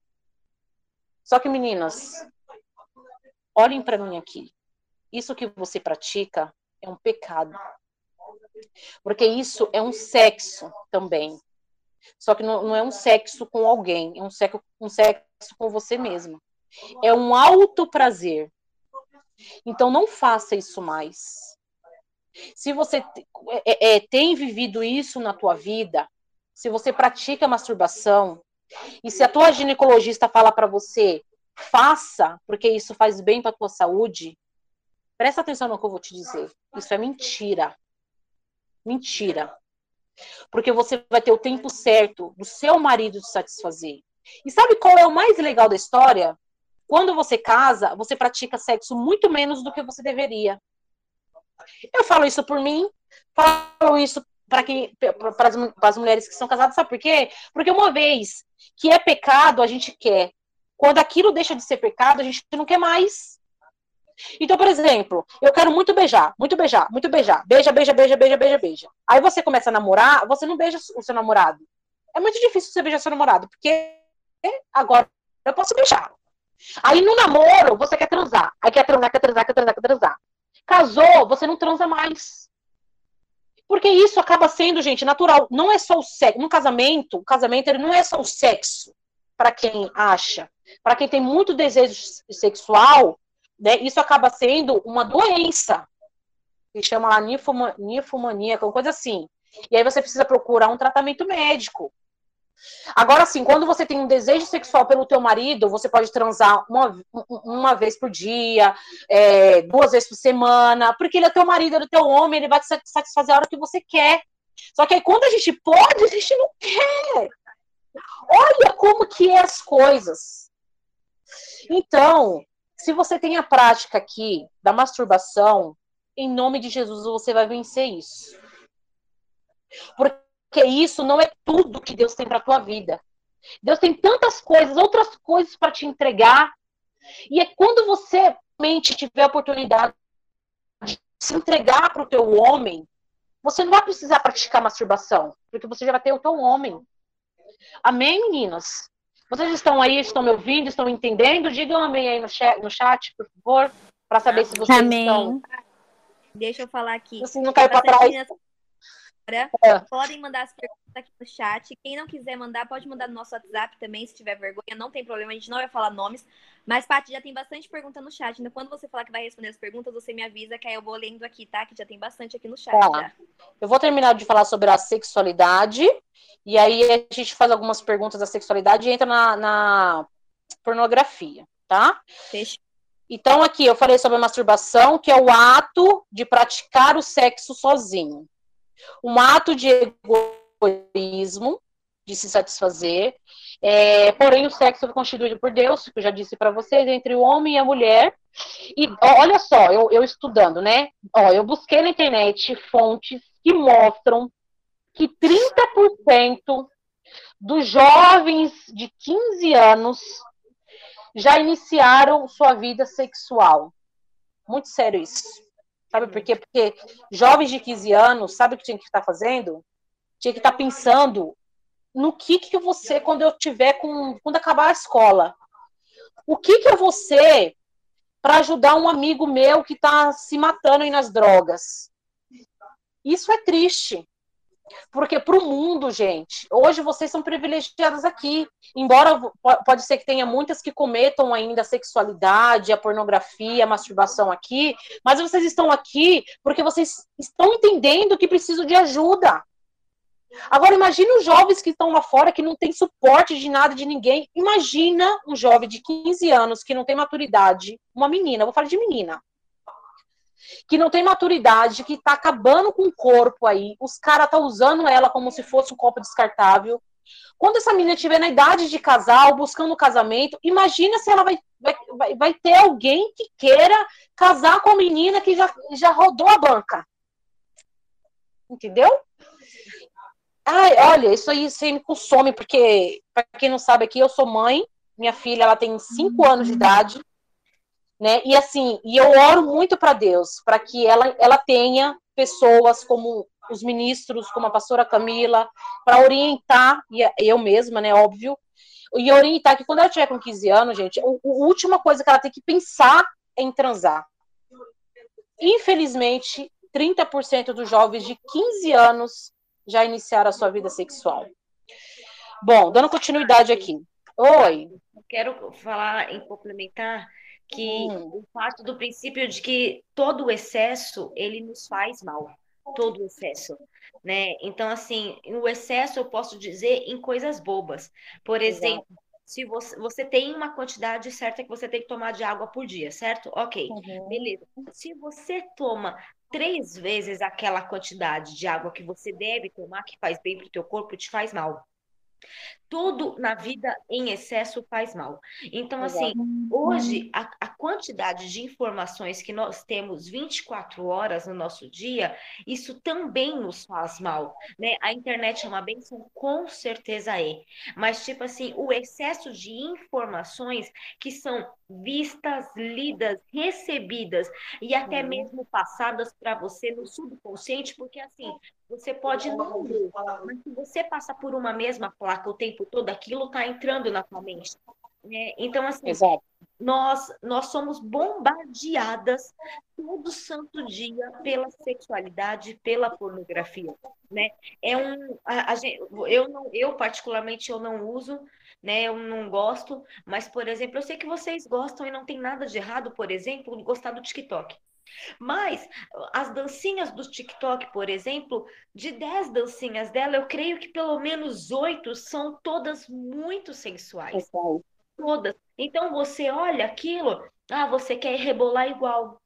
Só que, meninas, olhem para mim aqui. Isso que você pratica é um pecado. Porque isso é um sexo também. Só que não, não é um sexo com alguém, é um sexo, um sexo com você mesma. É um alto prazer. Então não faça isso mais. Se você é, é, tem vivido isso na tua vida, se você pratica masturbação, e se a tua ginecologista fala para você, faça, porque isso faz bem para tua saúde, presta atenção no que eu vou te dizer. Isso é mentira. Mentira. Porque você vai ter o tempo certo do seu marido te satisfazer. E sabe qual é o mais legal da história? Quando você casa, você pratica sexo muito menos do que você deveria. Eu falo isso por mim, falo isso para quem para as mulheres que são casadas, sabe por quê? Porque uma vez que é pecado, a gente quer. Quando aquilo deixa de ser pecado, a gente não quer mais. Então, por exemplo, eu quero muito beijar, muito beijar, muito beijar. Beija, beija, beija, beija, beija, beija. Aí você começa a namorar, você não beija o seu namorado. É muito difícil você beijar seu namorado, porque agora eu posso beijar. Aí no namoro, você quer transar. Aí quer transar, quer transar, quer transar, quer transar. Casou, você não transa mais. Porque isso acaba sendo, gente, natural. Não é só o sexo. No casamento, o casamento ele não é só o sexo, para quem acha. Para quem tem muito desejo sexual, né, isso acaba sendo uma doença, que chama lá ninfoma, ninfomania, alguma coisa assim. E aí você precisa procurar um tratamento médico. Agora, sim, quando você tem um desejo sexual pelo teu marido, você pode transar uma, uma vez por dia, é, duas vezes por semana, porque ele é teu marido, ele é teu homem, ele vai te satisfazer a hora que você quer. Só que aí quando a gente pode, a gente não quer. Olha como que é as coisas. Então, se você tem a prática aqui da masturbação, em nome de Jesus você vai vencer isso. Porque isso não é tudo que Deus tem para tua vida. Deus tem tantas coisas, outras coisas para te entregar. E é quando você mente tiver a oportunidade de se entregar para o teu homem, você não vai precisar praticar masturbação, porque você já vai ter o teu homem. Amém, meninas? Vocês estão aí, estão me ouvindo, estão entendendo? Digam amém aí no chat, no chat por favor, para saber se vocês amém. estão. Deixa eu falar aqui. Você não cai para trás. É. Podem mandar as perguntas aqui no chat. Quem não quiser mandar, pode mandar no nosso WhatsApp também, se tiver vergonha, não tem problema, a gente não vai falar nomes. Mas, Paty, já tem bastante pergunta no chat. Então, quando você falar que vai responder as perguntas, você me avisa que aí eu vou lendo aqui, tá? Que já tem bastante aqui no chat. Tá. Eu vou terminar de falar sobre a sexualidade. E aí a gente faz algumas perguntas da sexualidade e entra na, na pornografia, tá? Fechou. Então, aqui eu falei sobre a masturbação, que é o ato de praticar o sexo sozinho. Um ato de egoísmo, de se satisfazer. É, porém, o sexo é constituído por Deus, que eu já disse para vocês, entre o homem e a mulher. E olha só, eu, eu estudando, né? Ó, eu busquei na internet fontes que mostram que 30% dos jovens de 15 anos já iniciaram sua vida sexual. Muito sério isso. Sabe por quê? Porque jovens de 15 anos, sabe o que tinha que estar fazendo? Tinha que estar pensando no que que você, quando eu tiver com, quando acabar a escola, o que que eu vou ser para ajudar um amigo meu que está se matando aí nas drogas? Isso é triste. Porque para o mundo, gente, hoje vocês são privilegiadas aqui. Embora pode ser que tenha muitas que cometam ainda a sexualidade, a pornografia, a masturbação aqui, mas vocês estão aqui porque vocês estão entendendo que precisam de ajuda. Agora imagine os jovens que estão lá fora que não tem suporte de nada de ninguém. Imagina um jovem de 15 anos que não tem maturidade, uma menina, vou falar de menina, que não tem maturidade, que tá acabando com o corpo aí. Os caras tá usando ela como se fosse um copo descartável. Quando essa menina tiver na idade de casal, buscando casamento, imagina se ela vai, vai, vai ter alguém que queira casar com a menina que já, já rodou a banca. Entendeu? Ai, olha, isso aí, aí me consome, porque, para quem não sabe aqui, eu sou mãe, minha filha, ela tem cinco anos de idade, né? E assim, e eu oro muito para Deus, para que ela, ela tenha pessoas como os ministros, como a pastora Camila, para orientar, e eu mesma, né, óbvio, e orientar que quando ela tiver com 15 anos, gente, a, última coisa que ela tem que pensar é em transar. Infelizmente, 30% dos jovens de 15 anos já iniciaram a sua vida sexual. Bom, dando continuidade aqui. Oi. Quero falar em complementar que hum. o fato do princípio de que todo o excesso ele nos faz mal, todo o excesso, né? Então assim, o excesso eu posso dizer em coisas bobas. Por exemplo, Exato. se você, você tem uma quantidade certa que você tem que tomar de água por dia, certo? Ok, uhum. beleza. Se você toma três vezes aquela quantidade de água que você deve tomar, que faz bem para o teu corpo, te faz mal. Tudo na vida em excesso faz mal. Então, assim, hoje, a, a, quantidade de informações que nós temos 24 horas no nosso dia, isso também nos faz mal, né? A internet é uma benção? Com certeza é. Mas, tipo assim, o excesso de informações que são vistas, lidas, recebidas e até mesmo passadas para você no subconsciente, porque assim, você pode não ver, mas se você passa por uma mesma placa o tempo todo, aquilo está entrando na sua mente. É, então, assim, Exato. nós, nós somos bombardeadas todo santo dia pela sexualidade, pela pornografia, né? É um, a, a gente, eu não, eu particularmente eu não uso, né? Eu não gosto, mas por exemplo, eu sei que vocês gostam e não tem nada de errado, por exemplo, gostar do TikTok. Mas as dancinhas do TikTok, por exemplo, de 10 dancinhas dela, eu creio que pelo menos oito são todas muito sensuais. Todas. Então você olha aquilo, ah, você quer rebolar igual.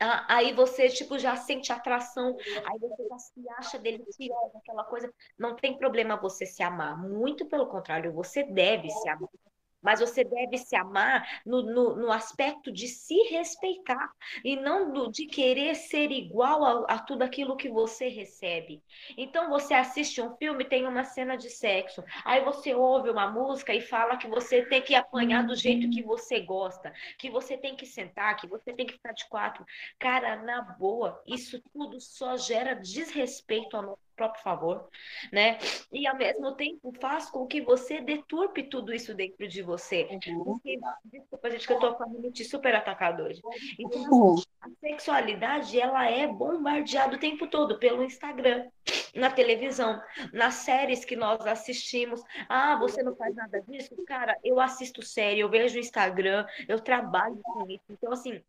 Ah, aí você, tipo, já sente atração, aí você já se acha deliciosa, aquela coisa. Não tem problema você se amar. Muito pelo contrário, você deve se amar mas você deve se amar no, no, no aspecto de se respeitar e não do, de querer ser igual a, a, tudo aquilo que você recebe. Então você assiste um filme, tem uma cena de sexo, aí você ouve uma música e fala que você tem que apanhar do jeito que você gosta, que você tem que sentar, que você tem que ficar de quatro. Cara, na boa, isso tudo só gera desrespeito ao nosso próprio favor, né? E ao mesmo tempo faz com que você deturpe tudo isso dentro de você. Uhum. Porque, desculpa, gente, que eu tô falando de super atacado hoje. Então, uhum. a sexualidade, ela é bombardeada o tempo todo pelo Instagram, na televisão, nas séries que nós assistimos. Ah, você não faz nada disso? Cara, eu assisto série, eu vejo Instagram, eu trabalho com isso. Então, assim,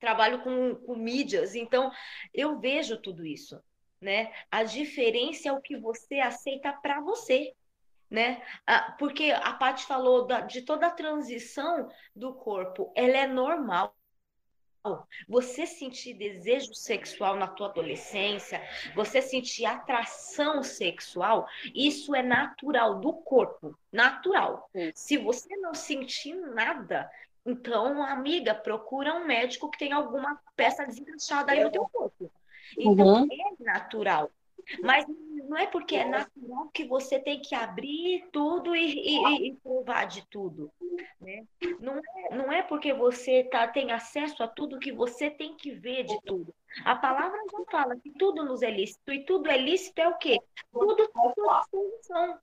trabalho com, com mídias, então eu vejo tudo isso né? A diferença é o que você aceita para você, né? Porque a Paty falou da, de toda a transição do corpo, ela é normal. Você sentir desejo sexual na tua adolescência, você sentir atração sexual, isso é natural do corpo, natural. Se você não sentir nada, então, amiga, procura um médico que tem alguma peça desencaixada aí no teu corpo. Então, uhum. é natural. Mas não é porque é natural que você tem que abrir tudo e, e, e provar de tudo. Né? Não, é, não é porque você tá, tem acesso a tudo que você tem que ver de tudo. A palavra já fala que tudo nos é lícito. E tudo é lícito é o quê? Tudo está à disposição.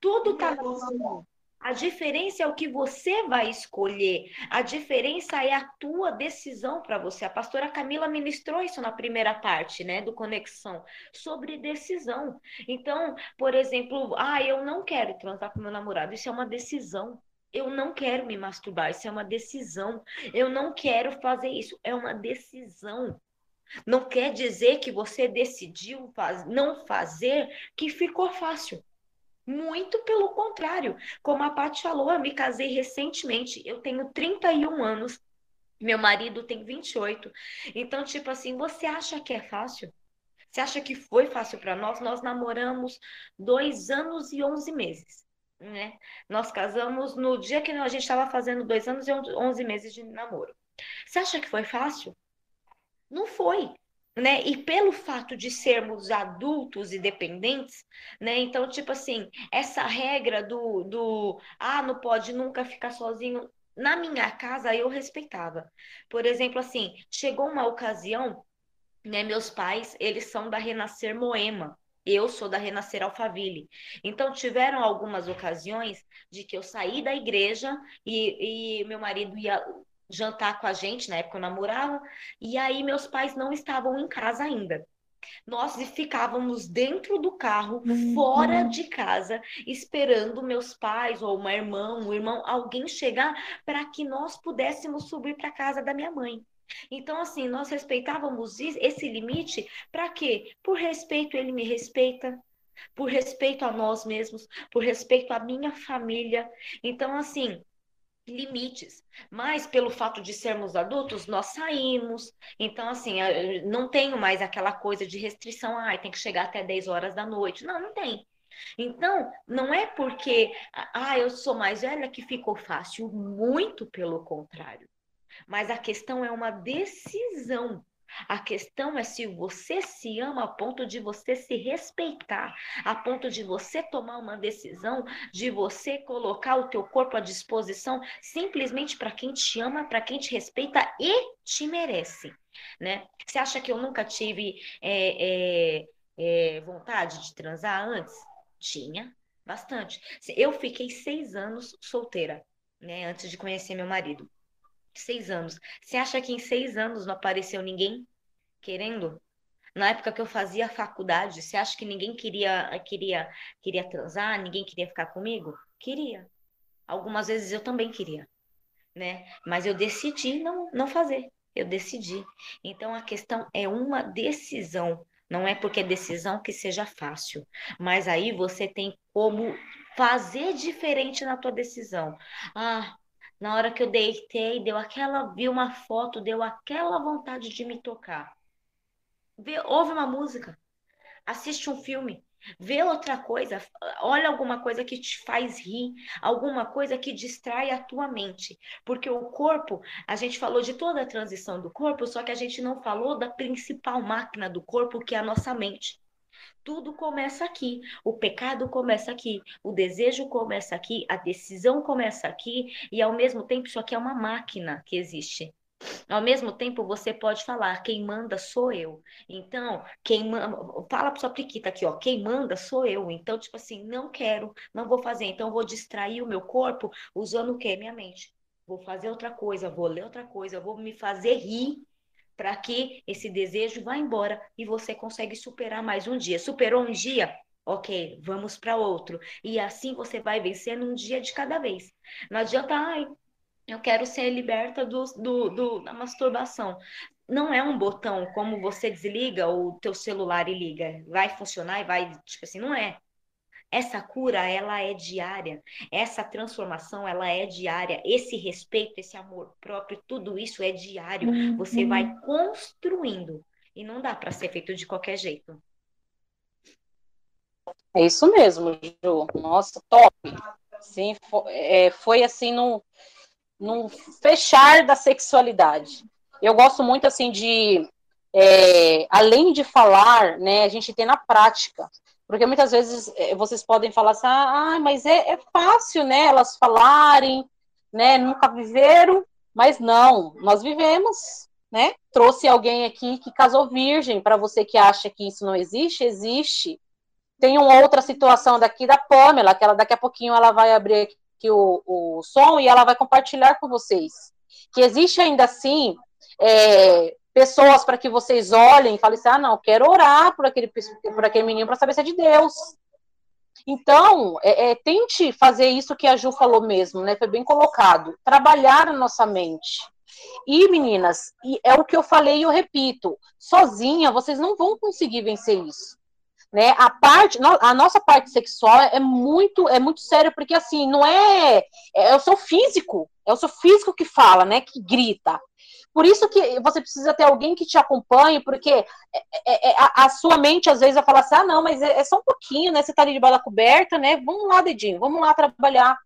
Tudo está na sua mão. A diferença é o que você vai escolher. A diferença é a tua decisão para você. A pastora Camila ministrou isso na primeira parte, né, do conexão, sobre decisão. Então, por exemplo, ah, eu não quero transar com meu namorado. Isso é uma decisão. Eu não quero me masturbar. Isso é uma decisão. Eu não quero fazer isso. É uma decisão. Não quer dizer que você decidiu faz... não fazer que ficou fácil. Muito pelo contrário. Como a Paty falou, eu me casei recentemente, eu tenho 31 anos Meu marido tem 28. Então, tipo assim, você acha que é fácil? Você acha que foi fácil para nós? Nós namoramos dois anos e onze meses. Né? Nós casamos no dia que a gente estava fazendo dois anos e onze meses de namoro. Você acha que foi fácil? Não foi. Né? E pelo fato de sermos adultos e dependentes, né? Então, tipo assim, essa regra do, do ah, não pode nunca ficar sozinho, na minha casa eu respeitava. Por exemplo, assim, chegou uma ocasião, né, meus pais, eles são da Renascer Moema. Eu sou da Renascer Alphaville. Então, tiveram algumas ocasiões de que eu saí da igreja e, e meu marido ia jantar com a gente, na época eu namorava, e aí meus pais não estavam em casa ainda. Nós ficávamos dentro do carro, uhum. fora de casa, esperando meus pais ou uma irmã, um irmão, alguém chegar para que nós pudéssemos subir para casa da minha mãe. Então, assim, nós respeitávamos esse limite para quê? Por respeito, ele me respeita, por respeito a nós mesmos, por respeito à minha família. Então, assim, limites. Mas pelo fato de sermos adultos, nós saímos. Então, assim, não tenho mais aquela coisa de restrição, ah, tem que chegar até 10 horas da noite. Não, não tem. Então, não é porque, ah, eu sou mais velha que ficou fácil. Muito pelo contrário. Mas a questão é uma decisão. A questão é se você se ama a ponto de você se respeitar, a ponto de você tomar uma decisão, de você colocar o teu corpo à disposição simplesmente para quem te ama, para quem te respeita e te merece, né? Você acha que eu nunca tive é, é, é, vontade de transar antes? Tinha, bastante. Eu fiquei seis anos solteira, né? Antes de conhecer meu marido. Seis anos. Você acha que em seis anos não apareceu ninguém querendo? Na época que eu fazia faculdade, você acha que ninguém queria queria queria transar, ninguém queria ficar comigo? Queria. Algumas vezes eu também queria, né? Mas eu decidi não não fazer. Eu decidi. Então a questão é uma decisão. Não é porque é decisão que seja fácil, mas aí você tem como fazer diferente na tua decisão. Ah, na hora que eu deitei, deu aquela, vi uma foto, deu aquela vontade de me tocar. Vê, ouve uma música, assiste um filme, vê outra coisa, olha alguma coisa que te faz rir, alguma coisa que distrai a tua mente. Porque o corpo, a gente falou de toda a transição do corpo, só que a gente não falou da principal máquina do corpo, que é a nossa mente. Tudo começa aqui. O pecado começa aqui. O desejo começa aqui. A decisão começa aqui. E ao mesmo tempo, isso aqui é uma máquina que existe. Ao mesmo tempo, você pode falar, quem manda sou eu. Então, quem manda, fala para sua priquita aqui, ó, quem manda sou eu. Então, tipo assim, não quero, não vou fazer. Então, vou distrair o meu corpo usando o quê? Minha mente. Vou fazer outra coisa, vou ler outra coisa, vou me fazer rir para que esse desejo vá embora e você consegue superar mais um dia. Superou um dia? Ok, vamos para outro. E assim você vai vencendo um dia de cada vez. Não adianta, ai, eu quero ser liberta do, do, do, da masturbação. Não é um botão como você desliga o teu celular e liga. Vai funcionar e vai, tipo assim, não é. Essa cura, ela é diária. Essa transformação, ela é diária. Esse respeito, esse amor próprio, tudo isso é diário. Uhum. Você vai construindo. E não dá para ser feito de qualquer jeito. É isso mesmo, Ju. Nossa, top. Sim, foi, é, foi assim no, no fechar da sexualidade. Eu gosto muito assim de, é, além de falar, né, a gente tem na prática. Porque muitas vezes eh, vocês podem falar assim, ah, mas é, é fácil, né, elas falarem, né, nunca viveram, mas não, nós vivemos, né? Trouxe alguém aqui que casou virgem, para você que acha que isso não existe, existe. Tem uma outra situação daqui da Pamela, que ela, daqui a pouquinho ela vai abrir aqui o, o som e ela vai compartilhar com vocês. Que existe ainda assim é, pessoas para que vocês olhem e falem assim: ah, não, quero orar por aquele, por aquele menino para saber se é de Deus. Então, é, é, tente fazer isso que a Ju falou mesmo, né? Foi bem colocado. Trabalhar a nossa mente. E, meninas, é o que eu falei e eu repito: sozinha vocês não vão conseguir vencer isso. Né? A parte, a nossa parte sexual é muito, é muito sério, porque assim, não é, é o seu físico, é o seu físico que fala, né? Que grita. Por isso que você precisa ter alguém que te acompanhe, porque é, é, é, a, a, sua mente às vezes vai falar assim: ah, não, mas é, é, só um pouquinho, né? Você tá ali de bala coberta, né? Vamos lá, dedinho, vamos lá trabalhar.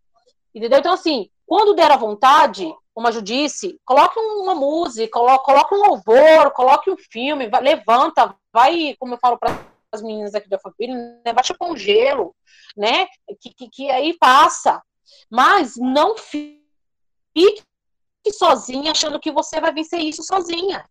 Entendeu? Então, assim, quando der a vontade, como a Ju disse, coloque uma música, coloque, coloque um louvor, coloque um filme, vai, levanta, vai, como eu falo para as meninas aqui da família, né, chupar um gelo, né? Que, que, que aí passa. Mas não fique sozinha achando que você vai vencer isso sozinha.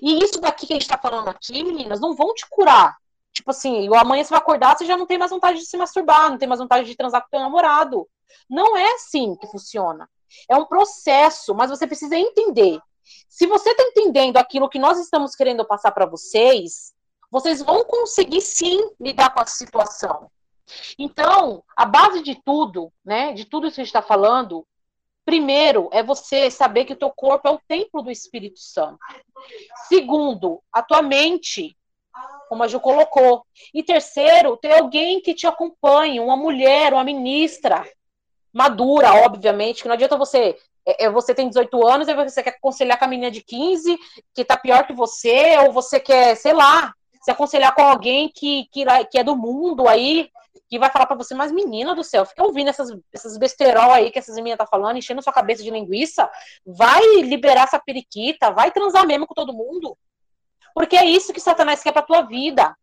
E isso daqui que a gente está falando aqui, meninas, não vão te curar. Tipo assim, amanhã você vai acordar, você já não tem mais vontade de se masturbar, não tem mais vontade de transar com o teu namorado. Não é assim que funciona. É um processo, mas você precisa entender. Se você está entendendo aquilo que nós estamos querendo passar para vocês, vocês vão conseguir sim lidar com a situação. Então, a base de tudo, né, de tudo isso que a gente está falando, primeiro é você saber que o teu corpo é o templo do Espírito Santo. Segundo, a tua mente, como a Ju colocou. E terceiro, ter alguém que te acompanhe, uma mulher, uma ministra madura, obviamente, que não adianta você é, é você tem 18 anos e você quer aconselhar com a menina de 15 que tá pior que você, ou você quer, sei lá, se aconselhar com alguém que, que, que é do mundo aí, que vai falar para você, mas menina do céu, fica ouvindo essas, essas besterol aí que essas meninas tá falando, enchendo sua cabeça de linguiça, vai liberar essa periquita, vai transar mesmo com todo mundo. Porque é isso que Satanás quer pra tua vida.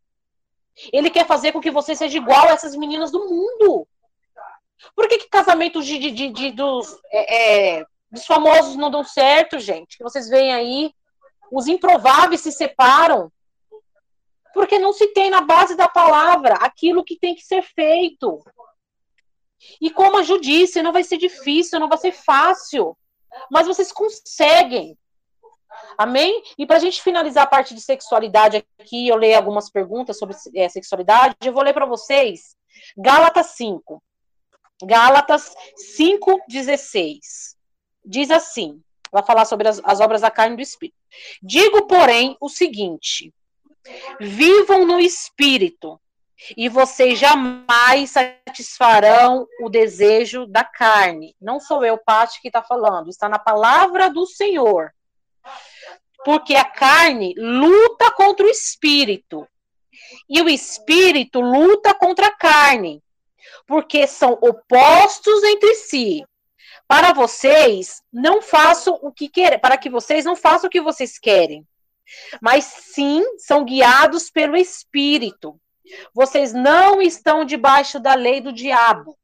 Ele quer fazer com que você seja igual a essas meninas do mundo. Por que, que casamentos de, de, de, de dos, é, é, dos famosos não dão certo, gente? Que vocês veem aí, os improváveis se separam. Porque não se tem na base da palavra aquilo que tem que ser feito. E como a Ju não vai ser difícil, não vai ser fácil. Mas vocês conseguem. Amém? E para a gente finalizar a parte de sexualidade aqui, eu leio algumas perguntas sobre é, sexualidade. Eu vou ler para vocês Gálatas 5. Gálatas 5,16. Diz assim: vai falar sobre as, as obras da carne e do espírito. Digo, porém, o seguinte: Vivam no espírito, e vocês jamais satisfarão o desejo da carne. Não sou eu, Paty, que está falando, está na palavra do Senhor. Porque a carne luta contra o espírito, e o espírito luta contra a carne, porque são opostos entre si. Para vocês, não façam o que querem, para que vocês não façam o que vocês querem mas sim são guiados pelo Espírito. Vocês não estão debaixo da lei do diabo.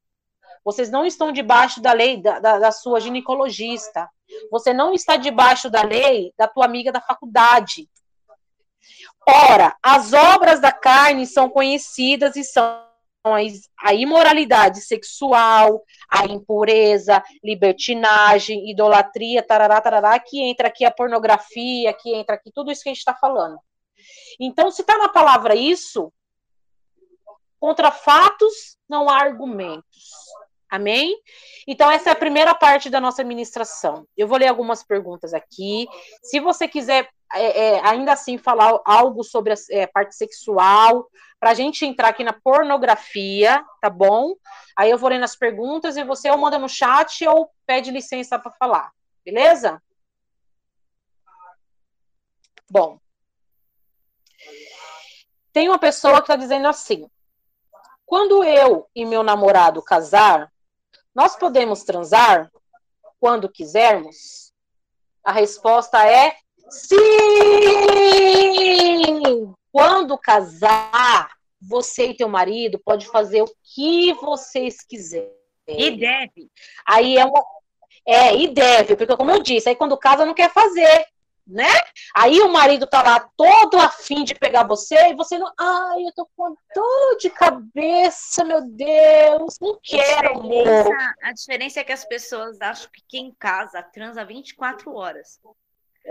Vocês não estão debaixo da lei da, da, da sua ginecologista. Você não está debaixo da lei da tua amiga da faculdade. Ora, as obras da carne são conhecidas e são a imoralidade sexual, a impureza, libertinagem, idolatria, tarará, tarará, que entra aqui a pornografia, que entra aqui tudo isso que a gente está falando. Então, se está na palavra isso, contra fatos não há argumentos. Amém? Então, essa é a primeira parte da nossa ministração. Eu vou ler algumas perguntas aqui. Se você quiser, é, é, ainda assim, falar algo sobre a é, parte sexual, para a gente entrar aqui na pornografia, tá bom? Aí eu vou lendo as perguntas e você ou manda no chat ou pede licença para falar, beleza? Bom. Tem uma pessoa que está dizendo assim: quando eu e meu namorado casar, nós podemos transar quando quisermos? A resposta é sim! Quando casar, você e teu marido pode fazer o que vocês quiserem. E deve. Aí é uma. É, e deve, porque como eu disse, aí quando casa não quer fazer, né? Aí o marido tá lá todo afim de pegar você e você não. Ai, eu tô com dor de cabeça, meu Deus, não quero, amor. A diferença é que as pessoas acham que quem casa transa 24 horas.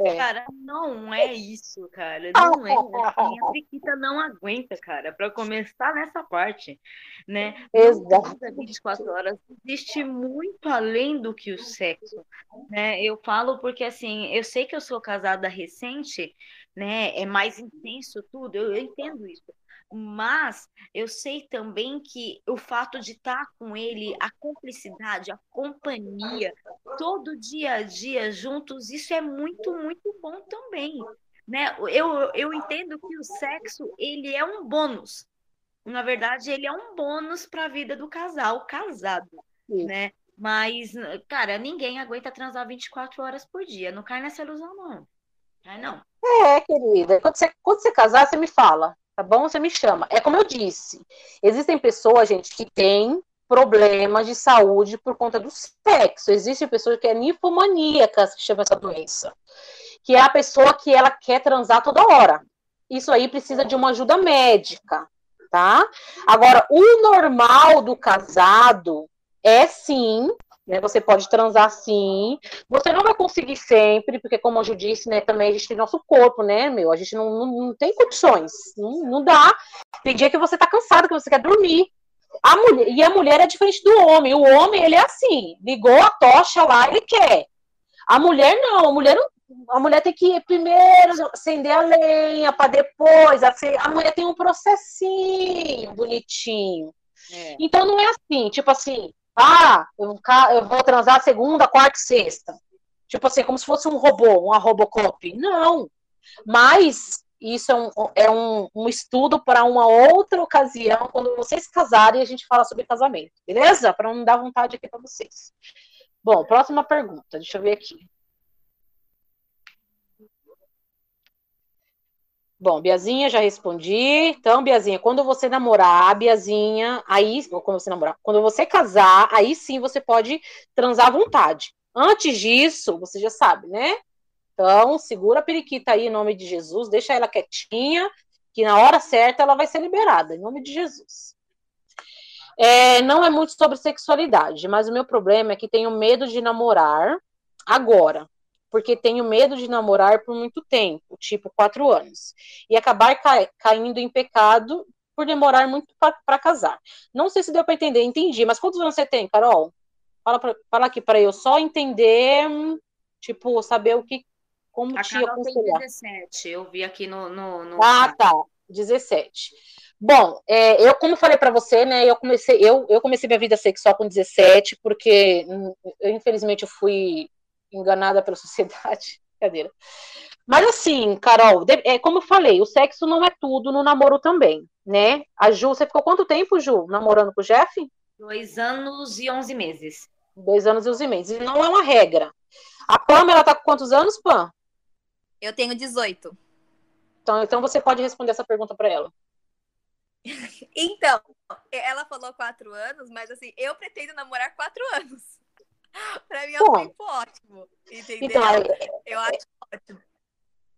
É. Cara, não é isso, cara. Não é. A minha não aguenta, cara, para começar nessa parte, né? Exato. 24 horas existe muito além do que o sexo, né? Eu falo porque assim, eu sei que eu sou casada recente, né? É mais intenso tudo, eu, eu entendo isso. Mas eu sei também que o fato de estar com ele, a cumplicidade, a companhia, todo dia a dia juntos, isso é muito, muito bom também. Né? Eu, eu entendo que o sexo ele é um bônus. Na verdade, ele é um bônus para a vida do casal casado, Sim. né? Mas, cara, ninguém aguenta transar 24 horas por dia. Não cai nessa ilusão, não. Cai, não. É, querida. Quando você, quando você casar, você me fala, tá bom? Você me chama. É como eu disse. Existem pessoas, gente, que têm problemas de saúde por conta do sexo. Existem pessoas que é ninfomaníaca, que chama essa doença. Que é a pessoa que ela quer transar toda hora. Isso aí precisa de uma ajuda médica, tá? Agora, o normal do casado é sim, né? Você pode transar sim. Você não vai conseguir sempre, porque como eu já disse, né, também a gente tem nosso corpo, né, meu? A gente não, não, não tem condições. Não, não dá. Tem dia que você tá cansado, que você quer dormir. A mulher, e a mulher é diferente do homem. O homem, ele é assim, ligou a tocha lá, ele quer. A mulher não, a mulher não, a mulher tem que primeiro acender a lenha para depois. A mulher tem um processinho bonitinho. É. Então não é assim, tipo assim, ah, eu, eu vou transar segunda, quarta e sexta. Tipo assim, como se fosse um robô, uma Robocop. Não. Mas isso é um, é um, um estudo para uma outra ocasião, quando vocês casarem, a gente fala sobre casamento, beleza? Para não dar vontade aqui para vocês. Bom, próxima pergunta, deixa eu ver aqui. Bom, Biazinha, já respondi. Então, Biazinha, quando você namorar, Biazinha, aí, quando você namorar, quando você casar, aí sim você pode transar à vontade. Antes disso, você já sabe, né? Então, segura a periquita aí em nome de Jesus, deixa ela quietinha, que na hora certa ela vai ser liberada, em nome de Jesus. É, não é muito sobre sexualidade, mas o meu problema é que tenho medo de namorar agora porque tenho medo de namorar por muito tempo, tipo quatro anos, e acabar ca caindo em pecado por demorar muito para casar. Não sei se deu para entender, entendi, mas quantos anos você tem, Carol? Fala, pra, fala aqui para eu só entender, tipo, saber o que, como A te Carol aconselhar. tem 17, eu vi aqui no... no, no... Ah, tá, 17. Bom, é, eu como falei para você, né, eu comecei eu, eu comecei minha vida sexual com 17, porque hum, eu, infelizmente eu fui enganada pela sociedade. Cadeira. Mas assim, Carol, é como eu falei, o sexo não é tudo no namoro também, né? A Ju, você ficou quanto tempo, Ju, namorando com o Jeff? Dois anos e onze meses. Dois anos e onze meses. E não é uma regra. A Pam, ela tá com quantos anos, Pam? Eu tenho 18. Então, então você pode responder essa pergunta para ela. então, ela falou quatro anos, mas assim, eu pretendo namorar quatro anos. pra mim é um tempo ótimo. Entendeu? Então, eu acho ótimo.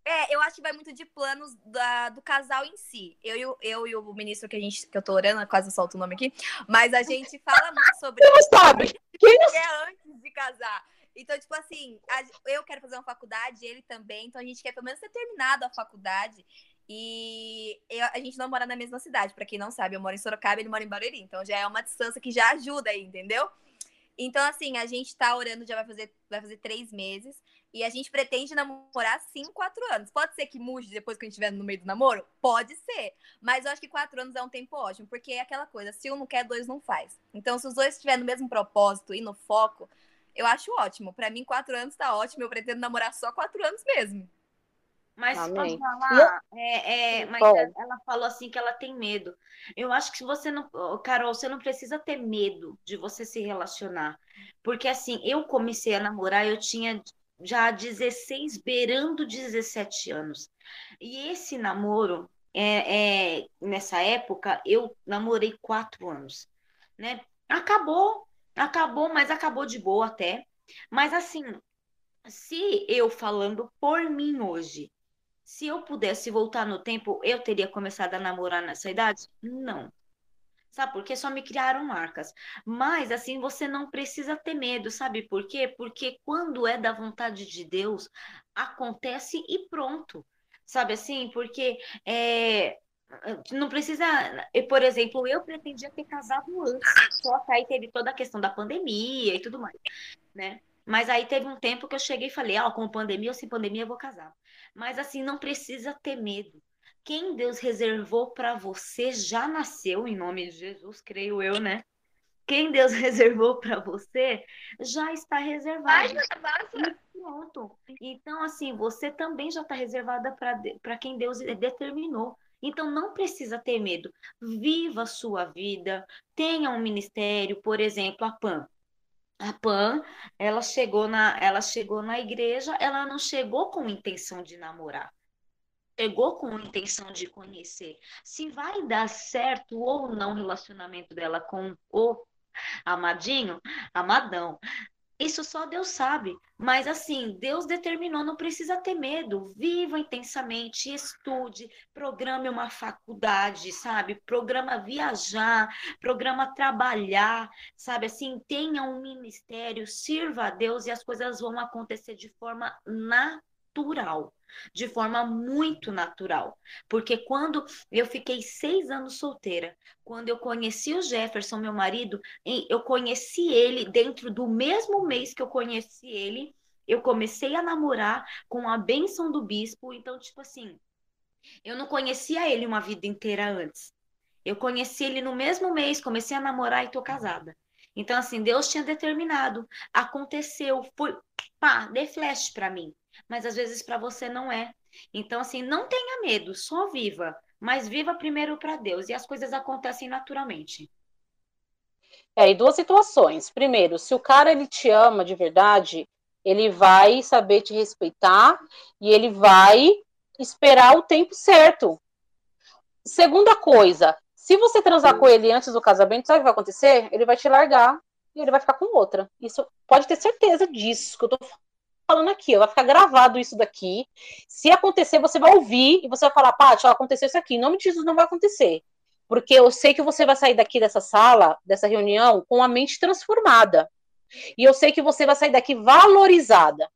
É, eu acho que vai muito de planos da, do casal em si. Eu, eu, eu e o ministro que a gente que eu tô orando, quase solto o nome aqui, mas a gente fala muito sobre Quem não sabe? Quem não... é antes de casar. Então, tipo assim, a, eu quero fazer uma faculdade, ele também, então a gente quer pelo menos ter terminado a faculdade. E eu, a gente não mora na mesma cidade, para quem não sabe, eu moro em Sorocaba e ele mora em Barueri, então já é uma distância que já ajuda aí, entendeu? Então, assim, a gente tá orando, já vai fazer, vai fazer três meses. E a gente pretende namorar, sim, quatro anos. Pode ser que mude depois que a gente estiver no meio do namoro? Pode ser. Mas eu acho que quatro anos é um tempo ótimo, porque é aquela coisa, se um não quer, dois não faz. Então, se os dois estiverem no mesmo propósito e no foco, eu acho ótimo. Para mim, quatro anos tá ótimo. Eu pretendo namorar só quatro anos mesmo. Mas Amém. falar, é, é, mas ela falou assim que ela tem medo. Eu acho que você não, Carol, você não precisa ter medo de você se relacionar. Porque assim, eu comecei a namorar, eu tinha já 16, beirando 17 anos. E esse namoro, é, é, nessa época, eu namorei quatro anos. Né? Acabou, acabou, mas acabou de boa até. Mas assim, se eu falando por mim hoje, se eu pudesse voltar no tempo, eu teria começado a namorar nessa idade? Não. Sabe por quê? Só me criaram marcas. Mas, assim, você não precisa ter medo, sabe por quê? Porque quando é da vontade de Deus, acontece e pronto. Sabe assim? Porque é, não precisa. Por exemplo, eu pretendia ter casado antes, só que aí teve toda a questão da pandemia e tudo mais, né? Mas aí teve um tempo que eu cheguei e falei, ó, com pandemia ou sem pandemia eu vou casar. Mas assim, não precisa ter medo. Quem Deus reservou para você já nasceu em nome de Jesus, creio eu, né? Quem Deus reservou para você já está reservado. Ai, pronto. Então, assim, você também já está reservada para quem Deus determinou. Então, não precisa ter medo. Viva a sua vida, tenha um ministério, por exemplo, a PAN. A Pan, ela chegou na, ela chegou na igreja, ela não chegou com intenção de namorar. Chegou com intenção de conhecer. Se vai dar certo ou não o relacionamento dela com o amadinho, amadão. Isso só Deus sabe. Mas assim, Deus determinou, não precisa ter medo. Viva intensamente, estude, programe uma faculdade, sabe? Programa viajar, programa trabalhar, sabe? Assim, tenha um ministério, sirva a Deus e as coisas vão acontecer de forma natural de forma muito natural. Porque quando eu fiquei seis anos solteira, quando eu conheci o Jefferson, meu marido, eu conheci ele dentro do mesmo mês que eu conheci ele, eu comecei a namorar com a benção do bispo. Então, tipo assim, eu não conhecia ele uma vida inteira antes. Eu conheci ele no mesmo mês, comecei a namorar e tô casada. Então, assim, Deus tinha determinado. Aconteceu, foi, pá, de flash para mim mas às vezes para você não é. Então, assim, não tenha medo, só viva, mas viva primeiro para Deus e as coisas acontecem naturalmente. É, e duas situações. Primeiro, se o cara ele te ama de verdade, ele vai saber te respeitar e ele vai esperar o tempo certo. Segunda coisa, se você transar com ele antes do casamento, sabe o que vai acontecer? Ele vai te largar e ele vai ficar com outra. Isso pode ter certeza disso que eu tô falando aqui, vai ficar gravado isso daqui. Se acontecer, você vai ouvir e você vai falar, Paty, aconteceu isso aqui. Em nome de Jesus não vai acontecer. Porque eu sei que você vai sair daqui dessa sala, dessa reunião, com a mente transformada. E eu sei que você vai sair daqui valorizada.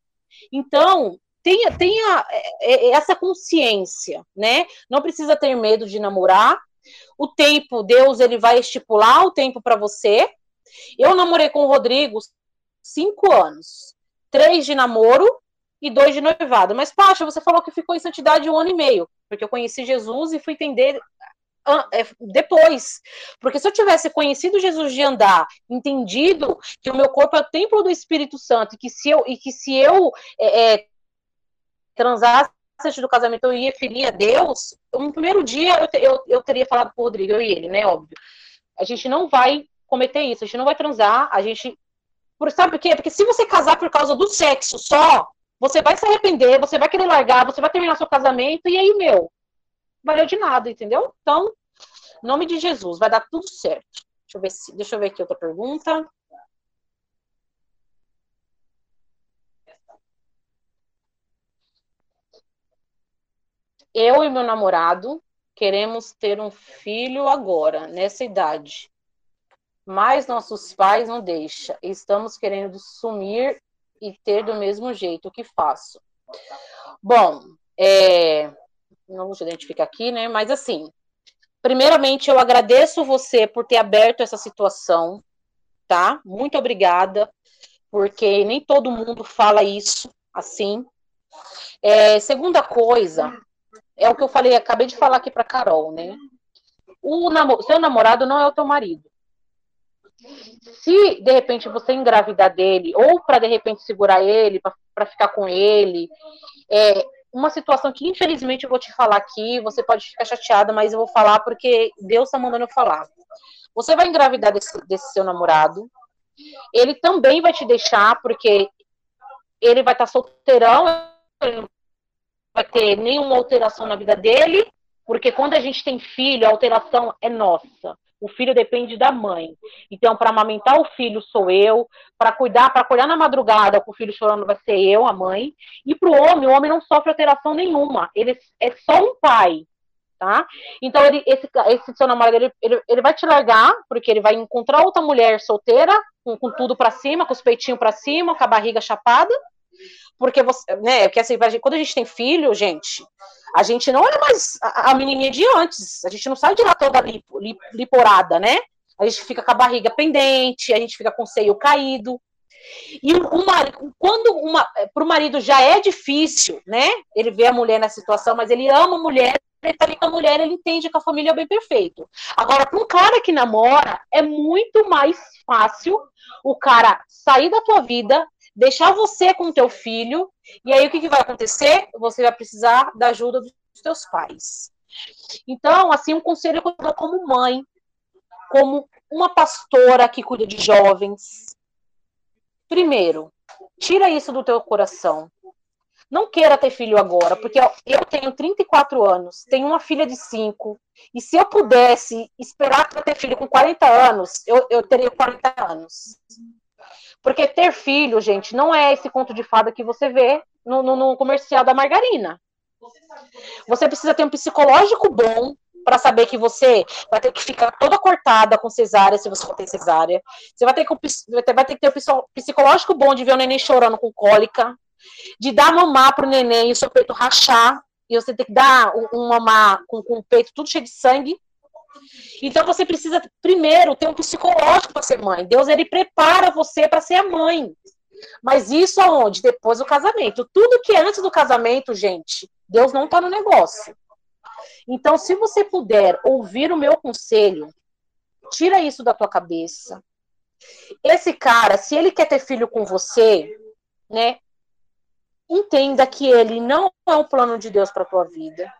Então, tenha, tenha é, é, essa consciência, né? Não precisa ter medo de namorar. O tempo, Deus, ele vai estipular o tempo para você. Eu namorei com o Rodrigo cinco anos três de namoro e dois de noivado. Mas, Pacha, você falou que ficou em santidade um ano e meio, porque eu conheci Jesus e fui entender é, depois. Porque se eu tivesse conhecido Jesus de andar, entendido que o meu corpo é o templo do Espírito Santo, e que se eu, e que se eu é, é, transasse antes do casamento, eu ia ferir a Deus, no primeiro dia eu, eu, eu teria falado com o Rodrigo, eu e ele, né? Óbvio. A gente não vai cometer isso, a gente não vai transar, a gente por, sabe por quê? Porque se você casar por causa do sexo só, você vai se arrepender, você vai querer largar, você vai terminar seu casamento, e aí, meu, valeu de nada, entendeu? Então, nome de Jesus, vai dar tudo certo. Deixa eu ver, se, deixa eu ver aqui outra pergunta. Eu e meu namorado queremos ter um filho agora, nessa idade mas nossos pais não deixam. Estamos querendo sumir e ter do mesmo jeito. Que faço? Bom, é, não vou te identificar aqui, né? Mas assim, primeiramente eu agradeço você por ter aberto essa situação, tá? Muito obrigada, porque nem todo mundo fala isso assim. É, segunda coisa, é o que eu falei, acabei de falar aqui para Carol, né? O seu namorado não é o teu marido. Se de repente você engravidar dele, ou para de repente segurar ele, para ficar com ele, é uma situação que infelizmente eu vou te falar aqui, você pode ficar chateada, mas eu vou falar porque Deus está mandando eu falar. Você vai engravidar desse, desse seu namorado, ele também vai te deixar, porque ele vai estar tá solteirão, ele não vai ter nenhuma alteração na vida dele, porque quando a gente tem filho, a alteração é nossa. O filho depende da mãe. Então, para amamentar o filho sou eu, para cuidar, para acordar na madrugada com o filho chorando vai ser eu, a mãe. E para o homem, o homem não sofre alteração nenhuma. Ele é só um pai, tá? Então, ele, esse, esse seu namorado, ele, ele, ele vai te largar, porque ele vai encontrar outra mulher solteira, com, com tudo para cima, com os peitinhos para cima, com a barriga chapada. Porque você, né, porque assim, quando a gente tem filho, gente, a gente não é mais a, a menininha de antes. A gente não sai de lá toda lipo, liporada, né? A gente fica com a barriga pendente, a gente fica com o seio caído. E quando uma, para o marido já é difícil, né? Ele vê a mulher na situação, mas ele ama a mulher, ele tá com a mulher, ele entende que a família é bem perfeito. Agora, para um cara que namora, é muito mais fácil o cara sair da tua vida, deixar você com o teu filho, e aí o que, que vai acontecer? Você vai precisar da ajuda dos teus pais. Então, assim, um conselho que eu dou como mãe, como uma pastora que cuida de jovens. Primeiro, tira isso do teu coração. Não queira ter filho agora, porque eu tenho 34 anos, tenho uma filha de 5, e se eu pudesse esperar para ter filho com 40 anos, eu, eu teria 40 anos. Porque ter filho, gente, não é esse conto de fada que você vê no, no, no comercial da margarina. Você precisa ter um psicológico bom para saber que você vai ter que ficar toda cortada com cesárea, se você for ter cesárea. Você vai ter que, vai ter que ter um psicológico bom de ver o neném chorando com cólica, de dar mamar pro neném e o seu peito rachar, e você tem que dar um, um mamar com, com o peito tudo cheio de sangue. Então você precisa primeiro ter um psicológico para ser mãe. Deus ele prepara você para ser a mãe. Mas isso aonde? Depois do casamento. Tudo que é antes do casamento, gente, Deus não está no negócio. Então, se você puder ouvir o meu conselho, tira isso da tua cabeça. Esse cara, se ele quer ter filho com você, né? Entenda que ele não é um plano de Deus para tua vida.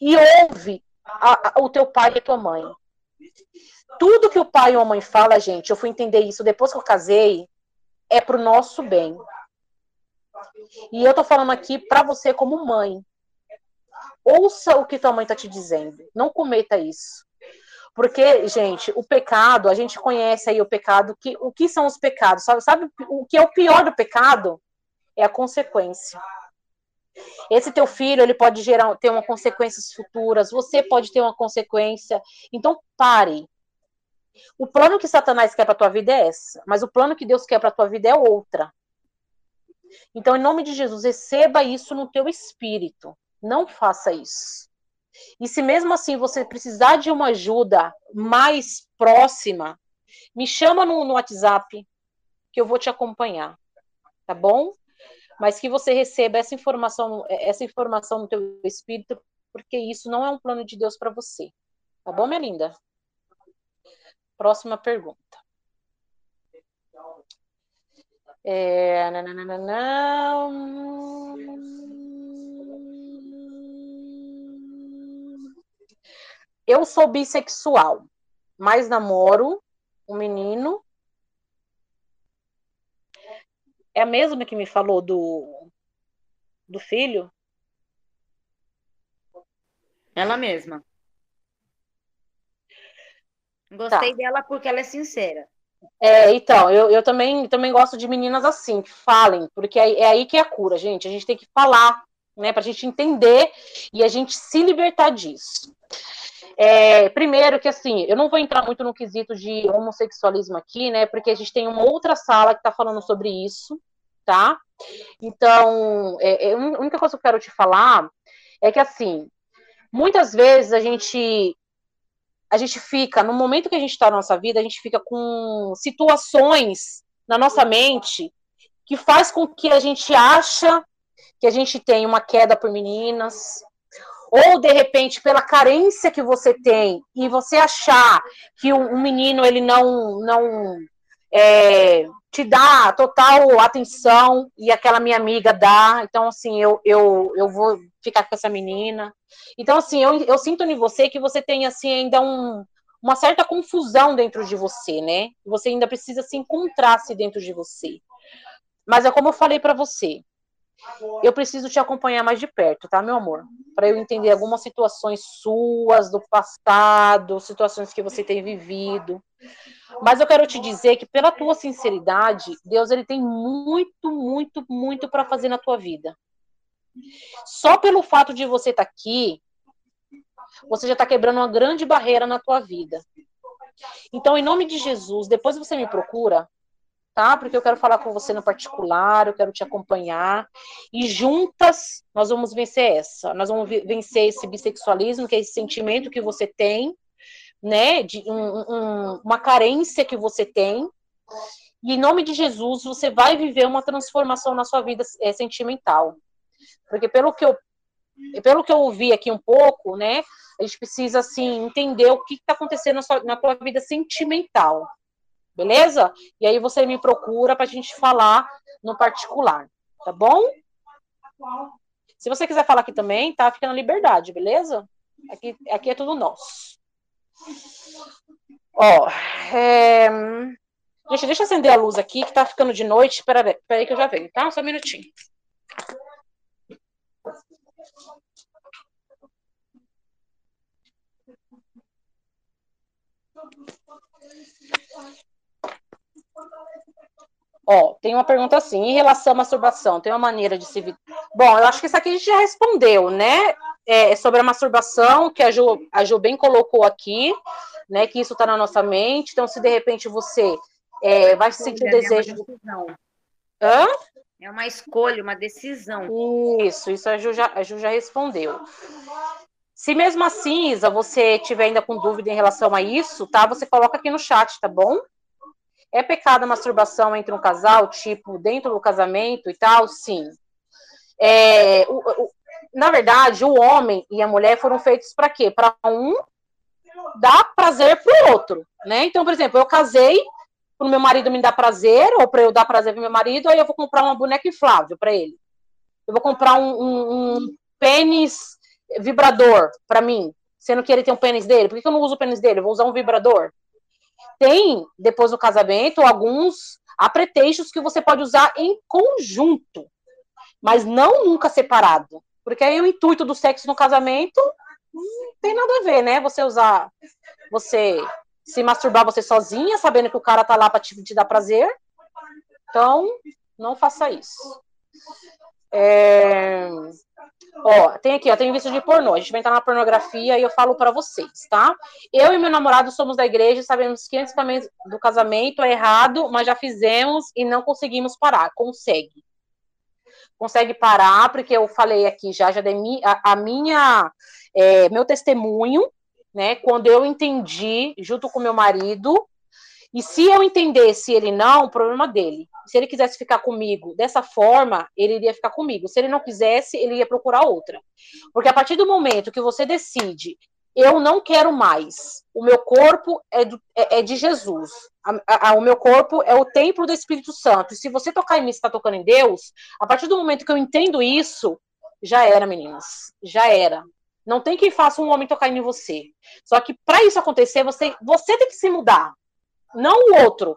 E ouve a, a, o teu pai e a tua mãe. Tudo que o pai ou a mãe fala, gente, eu fui entender isso depois que eu casei, é pro nosso bem. E eu tô falando aqui para você como mãe. Ouça o que tua mãe tá te dizendo. Não cometa isso. Porque, gente, o pecado, a gente conhece aí o pecado, que, o que são os pecados? Sabe, sabe o que é o pior do pecado? É a consequência. Esse teu filho, ele pode gerar, ter uma consequências futuras, você pode ter uma consequência. Então, pare. O plano que Satanás quer para tua vida é essa, mas o plano que Deus quer para tua vida é outra. Então, em nome de Jesus, receba isso no teu espírito. Não faça isso. E se mesmo assim você precisar de uma ajuda mais próxima, me chama no, no WhatsApp que eu vou te acompanhar, tá bom? Mas que você receba essa informação, essa informação no teu espírito, porque isso não é um plano de Deus para você. Tá bom, minha linda? Próxima pergunta. É... Eu sou bissexual, mas namoro um menino. É a mesma que me falou do, do filho? Ela mesma. Gostei tá. dela porque ela é sincera. É, então, eu, eu também, também gosto de meninas assim, que falem, porque é, é aí que é a cura, gente. A gente tem que falar, né, pra gente entender e a gente se libertar disso. É, primeiro que assim, eu não vou entrar muito no quesito de homossexualismo aqui, né? Porque a gente tem uma outra sala que está falando sobre isso, tá? Então, é, é, a única coisa que eu quero te falar é que assim, muitas vezes a gente a gente fica, no momento que a gente está na nossa vida, a gente fica com situações na nossa mente que faz com que a gente acha que a gente tem uma queda por meninas, ou de repente pela carência que você tem e você achar que um, menino ele não não é, te dá total atenção e aquela minha amiga dá, então assim eu eu, eu vou ficar com essa menina. Então assim eu, eu sinto em você que você tem assim ainda um, uma certa confusão dentro de você, né? Você ainda precisa se encontrar-se dentro de você. Mas é como eu falei para você, eu preciso te acompanhar mais de perto, tá, meu amor? Para eu entender algumas situações suas do passado, situações que você tem vivido. Mas eu quero te dizer que pela tua sinceridade, Deus ele tem muito, muito, muito para fazer na tua vida. Só pelo fato de você estar tá aqui, você já está quebrando uma grande barreira na tua vida. Então, em nome de Jesus, depois você me procura, tá? Porque eu quero falar com você no particular, eu quero te acompanhar. E juntas nós vamos vencer essa. Nós vamos vencer esse bissexualismo, que é esse sentimento que você tem, né? De um, um, uma carência que você tem. E em nome de Jesus, você vai viver uma transformação na sua vida é, sentimental. Porque pelo que eu pelo que eu ouvi aqui um pouco, né, a gente precisa assim entender o que está acontecendo na, sua, na tua vida sentimental, beleza? E aí você me procura para a gente falar no particular, tá bom? Se você quiser falar aqui também, tá? Fica na liberdade, beleza? Aqui, aqui é tudo nosso. Ó, é... Gente, deixa eu acender a luz aqui, que tá ficando de noite. Espera aí que eu já venho, tá? Só um minutinho. Ó, tem uma pergunta assim, em relação à masturbação, tem uma maneira de se... Bom, eu acho que isso aqui a gente já respondeu, né? É, sobre a masturbação, que a Ju, a Ju bem colocou aqui, né? Que isso está na nossa mente. Então, se de repente você é, vai sentir o desejo... É Hã? É uma escolha, uma decisão. Isso, isso a Ju já, a Ju já respondeu. Se mesmo assim, Isa, você tiver ainda com dúvida em relação a isso, tá? Você coloca aqui no chat, tá bom? É pecado a masturbação entre um casal, tipo, dentro do casamento e tal? Sim. É, o, o, na verdade, o homem e a mulher foram feitos para quê? Para um dar prazer para o outro, né? Então, por exemplo, eu casei para o meu marido me dar prazer, ou para eu dar prazer para meu marido, aí eu vou comprar uma boneca inflável para ele. Eu vou comprar um, um, um pênis vibrador para mim, sendo que ele tem um pênis dele. Por que eu não uso o pênis dele? Eu vou usar um vibrador tem, depois do casamento, alguns há que você pode usar em conjunto, mas não nunca separado. Porque aí o intuito do sexo no casamento não tem nada a ver, né? Você usar, você se masturbar você sozinha, sabendo que o cara tá lá para te, te dar prazer. Então, não faça isso. É... Ó, tem aqui, ó, tem visto de pornô. A gente vai entrar na pornografia e eu falo para vocês, tá? Eu e meu namorado somos da igreja, sabemos que antes do casamento é errado, mas já fizemos e não conseguimos parar. Consegue. Consegue parar, porque eu falei aqui já, já dei a, a minha, é, meu testemunho, né? Quando eu entendi, junto com meu marido, e se eu entendesse ele não, o problema dele. Se ele quisesse ficar comigo dessa forma, ele iria ficar comigo. Se ele não quisesse, ele ia procurar outra. Porque a partir do momento que você decide, eu não quero mais, o meu corpo é, do, é, é de Jesus, a, a, o meu corpo é o templo do Espírito Santo. E se você tocar em mim, está tocando em Deus, a partir do momento que eu entendo isso, já era, meninas. Já era. Não tem quem faça um homem tocar em você. Só que para isso acontecer, você, você tem que se mudar não o outro.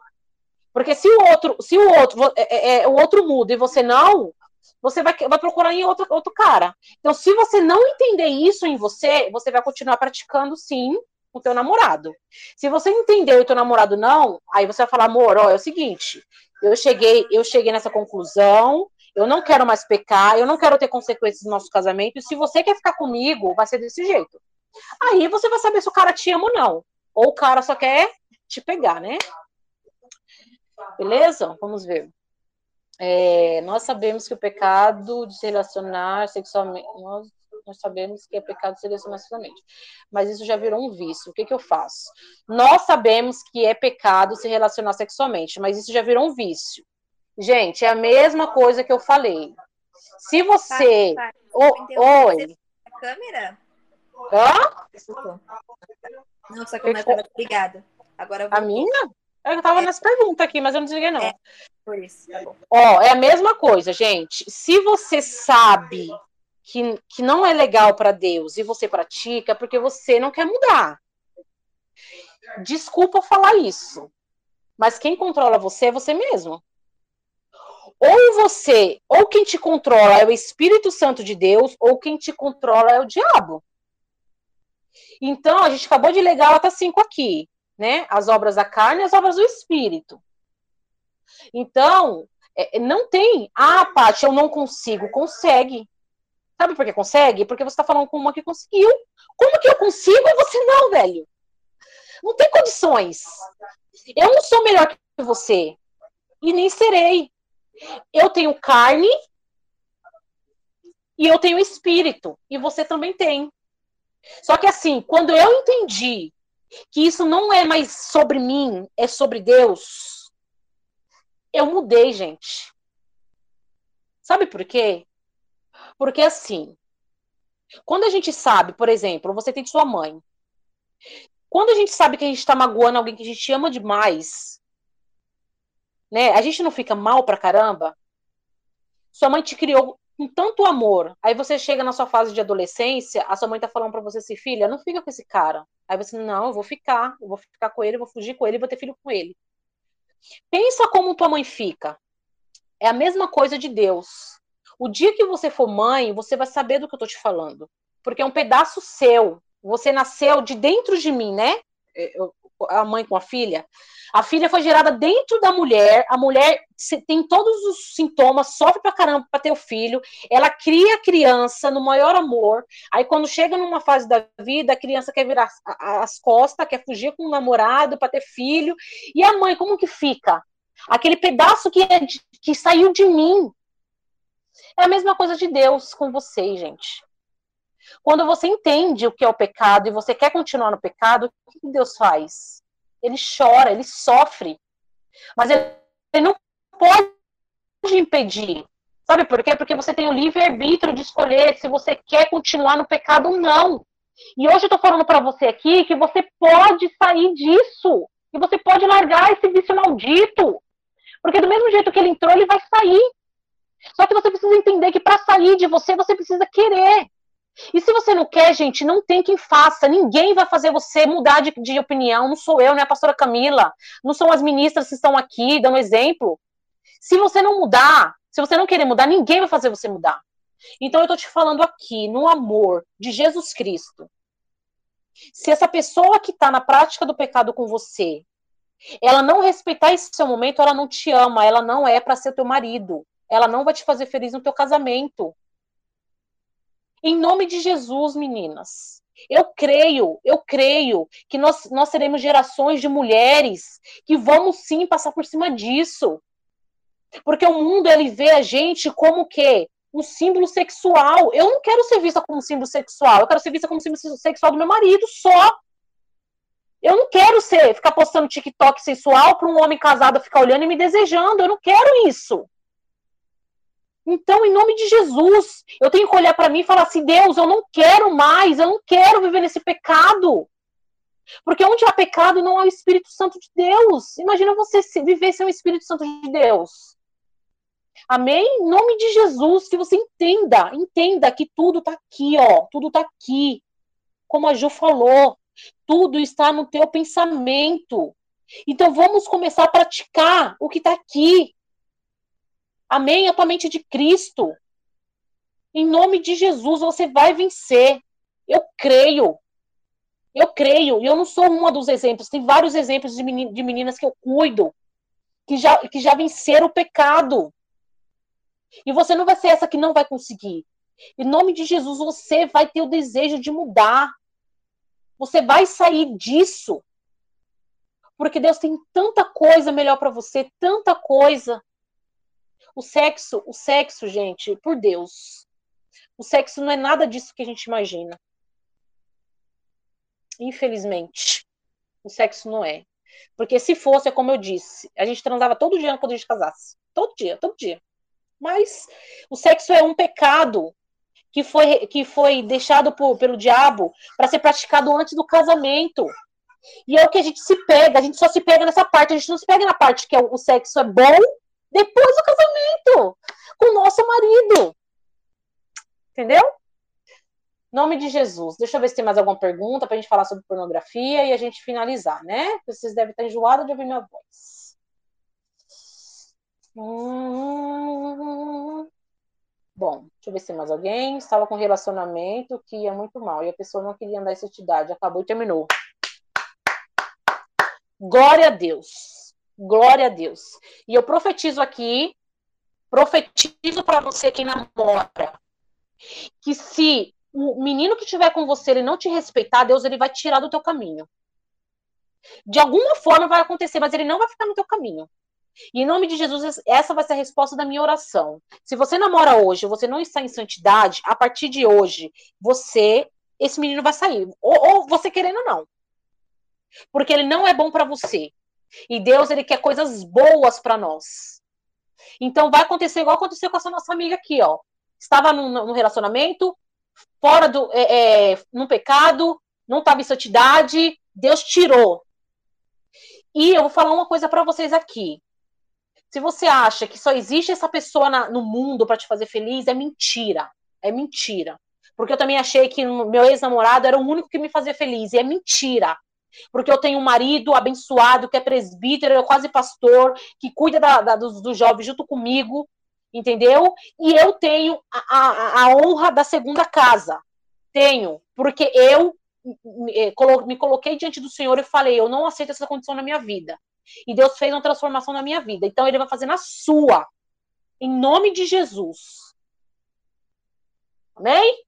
Porque se o outro, se o outro, é, é, é, o outro muda e você não, você vai, vai procurar em outro, outro cara. Então, se você não entender isso em você, você vai continuar praticando sim com o teu namorado. Se você entendeu e o teu namorado não, aí você vai falar, amor, ó, é o seguinte, eu cheguei, eu cheguei nessa conclusão, eu não quero mais pecar, eu não quero ter consequências no nosso casamento, e se você quer ficar comigo, vai ser desse jeito. Aí você vai saber se o cara te ama ou não. Ou o cara só quer te pegar, né? Beleza? Vamos ver. É, nós sabemos que o pecado de se relacionar sexualmente. Nós, nós sabemos que é pecado de se relacionar sexualmente. Mas isso já virou um vício. O que, que eu faço? Nós sabemos que é pecado se relacionar sexualmente, mas isso já virou um vício. Gente, é a mesma coisa que eu falei. Se você. Tá, tá. oi. câmera? Hã? Não, só que eu não Obrigada. Agora A minha? Eu tava é. nessa pergunta aqui, mas eu não desliguei, não. É, por isso, tá. Ó, é a mesma coisa, gente. Se você sabe que, que não é legal para Deus e você pratica, é porque você não quer mudar. Desculpa falar isso, mas quem controla você é você mesmo. Ou você, ou quem te controla é o Espírito Santo de Deus, ou quem te controla é o diabo. Então, a gente acabou de ler Gálatas 5 aqui né? As obras da carne e as obras do espírito. Então, é, não tem, ah, Paty, eu não consigo. Consegue. Sabe por que consegue? Porque você está falando com uma que conseguiu. Como que eu consigo e você não, velho? Não tem condições. Eu não sou melhor que você. E nem serei. Eu tenho carne e eu tenho espírito. E você também tem. Só que assim, quando eu entendi que isso não é mais sobre mim, é sobre Deus. Eu mudei, gente. Sabe por quê? Porque assim, quando a gente sabe, por exemplo, você tem sua mãe. Quando a gente sabe que a gente está magoando alguém que a gente ama demais, né? A gente não fica mal pra caramba. Sua mãe te criou com tanto amor. Aí você chega na sua fase de adolescência, a sua mãe tá falando para você assim, filha, não fica com esse cara. Aí você, não, eu vou ficar, eu vou ficar com ele, eu vou fugir com ele, vou ter filho com ele. Pensa como tua mãe fica. É a mesma coisa de Deus. O dia que você for mãe, você vai saber do que eu tô te falando. Porque é um pedaço seu. Você nasceu de dentro de mim, né? Eu, a mãe com a filha. A filha foi gerada dentro da mulher, a mulher tem todos os sintomas, sofre pra caramba pra ter o filho, ela cria a criança no maior amor, aí quando chega numa fase da vida, a criança quer virar as costas, quer fugir com o namorado para ter filho, e a mãe, como que fica? Aquele pedaço que, é que saiu de mim. É a mesma coisa de Deus com vocês, gente. Quando você entende o que é o pecado e você quer continuar no pecado, o que Deus faz? Ele chora, ele sofre. Mas ele, ele não pode impedir. Sabe por quê? Porque você tem o livre-arbítrio de escolher se você quer continuar no pecado ou não. E hoje eu tô falando para você aqui que você pode sair disso. E você pode largar esse vício maldito. Porque do mesmo jeito que ele entrou, ele vai sair. Só que você precisa entender que para sair de você, você precisa querer. E se você não quer, gente, não tem quem faça. Ninguém vai fazer você mudar de, de opinião. Não sou eu, nem a pastora Camila. Não são as ministras que estão aqui dando exemplo. Se você não mudar, se você não querer mudar, ninguém vai fazer você mudar. Então eu tô te falando aqui, no amor de Jesus Cristo. Se essa pessoa que está na prática do pecado com você, ela não respeitar esse seu momento, ela não te ama, ela não é para ser teu marido. Ela não vai te fazer feliz no teu casamento. Em nome de Jesus, meninas. Eu creio, eu creio que nós, nós seremos gerações de mulheres que vamos sim passar por cima disso. Porque o mundo ele vê a gente como o quê? Um símbolo sexual. Eu não quero ser vista como símbolo sexual, eu quero ser vista como símbolo sexual do meu marido só. Eu não quero ser ficar postando TikTok sensual para um homem casado ficar olhando e me desejando. Eu não quero isso. Então, em nome de Jesus, eu tenho que olhar para mim e falar assim: Deus, eu não quero mais, eu não quero viver nesse pecado. Porque onde há pecado não há o Espírito Santo de Deus. Imagina você viver sem o Espírito Santo de Deus. Amém? Em nome de Jesus, que você entenda, entenda que tudo está aqui, ó, tudo está aqui. Como a Ju falou, tudo está no teu pensamento. Então vamos começar a praticar o que está aqui. Amém? A tua mente de Cristo. Em nome de Jesus, você vai vencer. Eu creio. Eu creio. E eu não sou uma dos exemplos. Tem vários exemplos de, de meninas que eu cuido, que já, que já venceram o pecado. E você não vai ser essa que não vai conseguir. Em nome de Jesus, você vai ter o desejo de mudar. Você vai sair disso. Porque Deus tem tanta coisa melhor para você, tanta coisa. O sexo, o sexo, gente, por Deus. O sexo não é nada disso que a gente imagina. Infelizmente, o sexo não é. Porque se fosse, é como eu disse, a gente transava todo dia quando a gente casasse. Todo dia, todo dia. Mas o sexo é um pecado que foi, que foi deixado por, pelo diabo para ser praticado antes do casamento. E é o que a gente se pega, a gente só se pega nessa parte, a gente não se pega na parte que é, o sexo é bom depois do casamento com o nosso marido. Entendeu? Nome de Jesus. Deixa eu ver se tem mais alguma pergunta para a gente falar sobre pornografia e a gente finalizar, né? Vocês devem estar enjoados de ouvir minha voz. Hum... Bom, deixa eu ver se tem mais alguém. Estava com um relacionamento que ia muito mal e a pessoa não queria andar em santidade. Acabou e terminou. Glória a Deus. Glória a Deus. E eu profetizo aqui, profetizo para você que namora, que se o menino que estiver com você ele não te respeitar, Deus ele vai tirar do teu caminho. De alguma forma vai acontecer, mas ele não vai ficar no teu caminho. E em nome de Jesus, essa vai ser a resposta da minha oração. Se você namora hoje, você não está em santidade, a partir de hoje, você, esse menino vai sair. Ou, ou você querendo ou não. Porque ele não é bom para você. E Deus, ele quer coisas boas para nós. Então vai acontecer igual aconteceu com essa nossa amiga aqui, ó. Estava num, num relacionamento, fora do. É, é, num pecado, não estava em santidade, Deus tirou. E eu vou falar uma coisa para vocês aqui. Se você acha que só existe essa pessoa na, no mundo para te fazer feliz, é mentira. É mentira. Porque eu também achei que meu ex-namorado era o único que me fazia feliz. E é mentira. Porque eu tenho um marido abençoado, que é presbítero, é quase pastor, que cuida da, da, dos, dos jovens junto comigo, entendeu? E eu tenho a, a, a honra da segunda casa. Tenho. Porque eu me, me coloquei diante do Senhor e falei: eu não aceito essa condição na minha vida. E Deus fez uma transformação na minha vida. Então ele vai fazer na sua. Em nome de Jesus. Amém?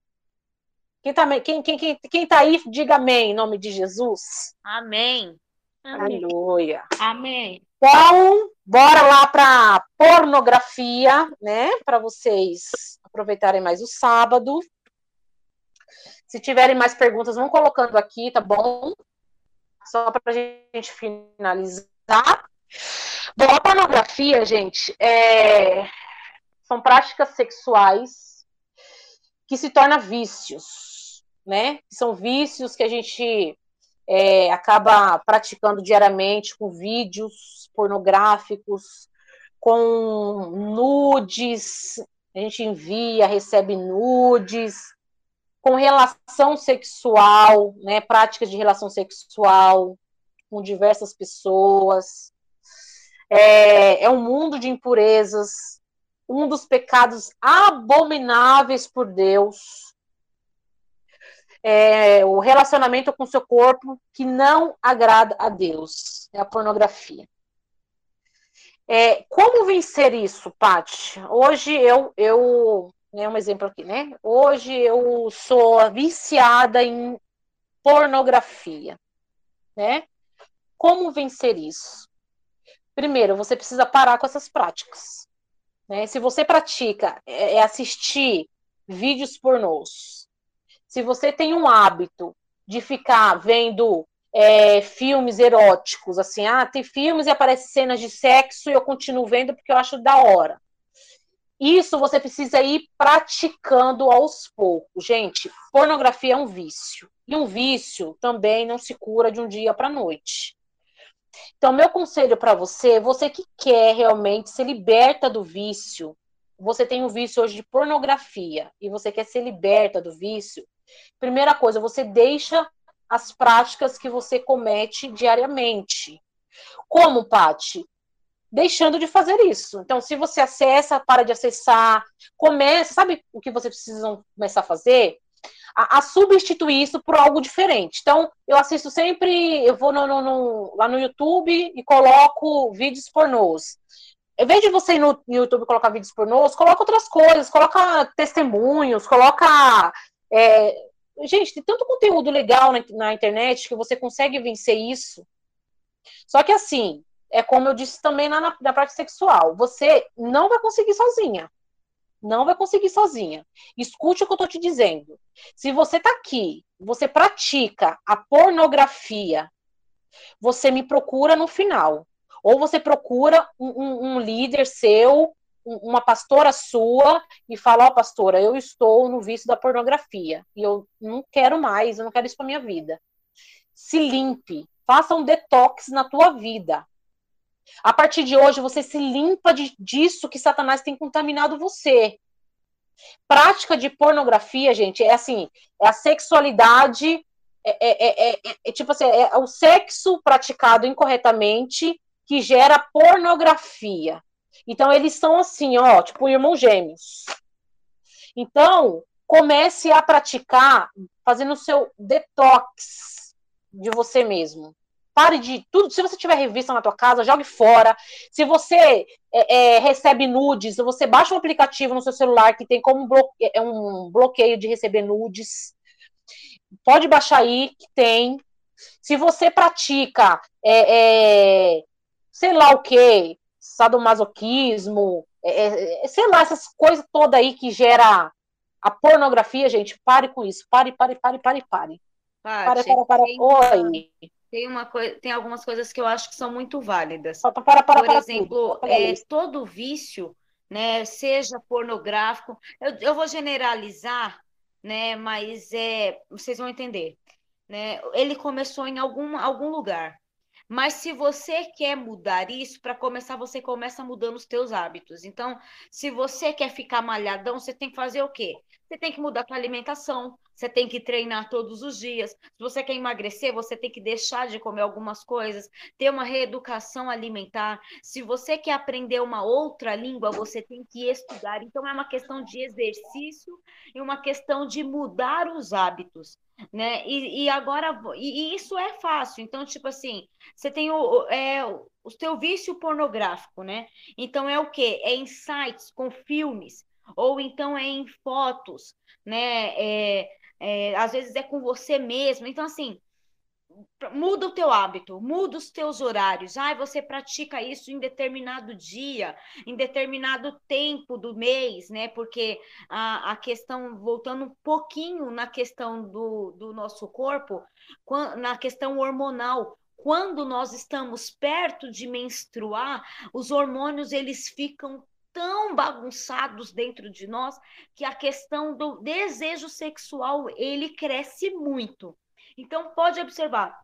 Quem tá, quem, quem, quem, quem tá aí, diga amém em nome de Jesus. Amém. amém. Aleluia. Amém. Então, bora lá para pornografia, né? Para vocês aproveitarem mais o sábado. Se tiverem mais perguntas, vão colocando aqui, tá bom? Só para a gente finalizar. Bom, a pornografia, gente, é... são práticas sexuais que se tornam vícios, né? São vícios que a gente é, acaba praticando diariamente com vídeos pornográficos, com nudes, a gente envia, recebe nudes, com relação sexual, né? Práticas de relação sexual, com diversas pessoas. É, é um mundo de impurezas, um dos pecados abomináveis por Deus. É, o relacionamento com seu corpo que não agrada a Deus, é a pornografia. É, como vencer isso, Paty? Hoje eu, eu, né, um exemplo aqui, né? Hoje eu sou viciada em pornografia, né? Como vencer isso? Primeiro, você precisa parar com essas práticas. Né? Se você pratica é, é assistir vídeos pornôs, se você tem um hábito de ficar vendo é, filmes eróticos, assim, ah, tem filmes e aparecem cenas de sexo e eu continuo vendo porque eu acho da hora. Isso você precisa ir praticando aos poucos. Gente, pornografia é um vício. E um vício também não se cura de um dia para noite. Então, meu conselho para você, você que quer realmente ser liberta do vício, você tem um vício hoje de pornografia e você quer ser liberta do vício, primeira coisa, você deixa as práticas que você comete diariamente. Como, Pati? Deixando de fazer isso. Então, se você acessa, para de acessar, começa, sabe o que vocês precisam começar a fazer? a, a, substituir isso por algo diferente. Então, eu assisto sempre, eu vou no, no, no, lá no YouTube e coloco vídeos pornôs. Em vez de você ir no, YouTube colocar vídeos pornôs, coloca outras coisas, coloca testemunhos, coloca. É... Gente, tem tanto conteúdo legal na, na internet que você consegue vencer isso. Só que assim, é como eu disse também na, na, prática sexual, você não vai conseguir sozinha. Não vai conseguir sozinha. Escute o que eu estou te dizendo. Se você está aqui, você pratica a pornografia, você me procura no final. Ou você procura um, um, um líder seu, uma pastora sua, e fala: Ó, oh, pastora, eu estou no vício da pornografia. E eu não quero mais, eu não quero isso para minha vida. Se limpe, faça um detox na tua vida. A partir de hoje, você se limpa de, disso que Satanás tem contaminado você. Prática de pornografia, gente, é assim: é a sexualidade, é, é, é, é tipo assim, é o sexo praticado incorretamente que gera pornografia. Então, eles são assim, ó, tipo irmãos gêmeos. Então, comece a praticar fazendo o seu detox de você mesmo. Pare de tudo. Se você tiver revista na tua casa, jogue fora. Se você é, é, recebe nudes, você baixa um aplicativo no seu celular que tem como bloque... é um bloqueio de receber nudes. Pode baixar aí, que tem. Se você pratica, é, é sei lá o que, sadomasoquismo, é, é, sei lá, essas coisas todas aí que gera a pornografia, gente, pare com isso. Pare, pare, pare, pare, pare. Pare, pare, pare. Oi. Tem, uma coi... tem algumas coisas que eu acho que são muito válidas. Para, para, para, Por exemplo, é, todo vício, né, seja pornográfico, eu, eu vou generalizar, né, mas é, vocês vão entender. Né? Ele começou em algum, algum lugar. Mas se você quer mudar isso, para começar, você começa mudando os teus hábitos. Então, se você quer ficar malhadão, você tem que fazer o quê? Você tem que mudar a sua alimentação, você tem que treinar todos os dias. Se você quer emagrecer, você tem que deixar de comer algumas coisas, ter uma reeducação alimentar. Se você quer aprender uma outra língua, você tem que estudar. Então é uma questão de exercício e uma questão de mudar os hábitos, né? E, e agora e, e isso é fácil. Então, tipo assim, você tem o, é, o teu vício pornográfico, né? Então é o quê? É insights com filmes ou então é em fotos, né? É, é, às vezes é com você mesmo. Então, assim, muda o teu hábito, muda os teus horários. Ah, você pratica isso em determinado dia, em determinado tempo do mês, né? Porque a, a questão, voltando um pouquinho na questão do, do nosso corpo, na questão hormonal, quando nós estamos perto de menstruar, os hormônios eles ficam tão bagunçados dentro de nós que a questão do desejo sexual ele cresce muito. Então pode observar,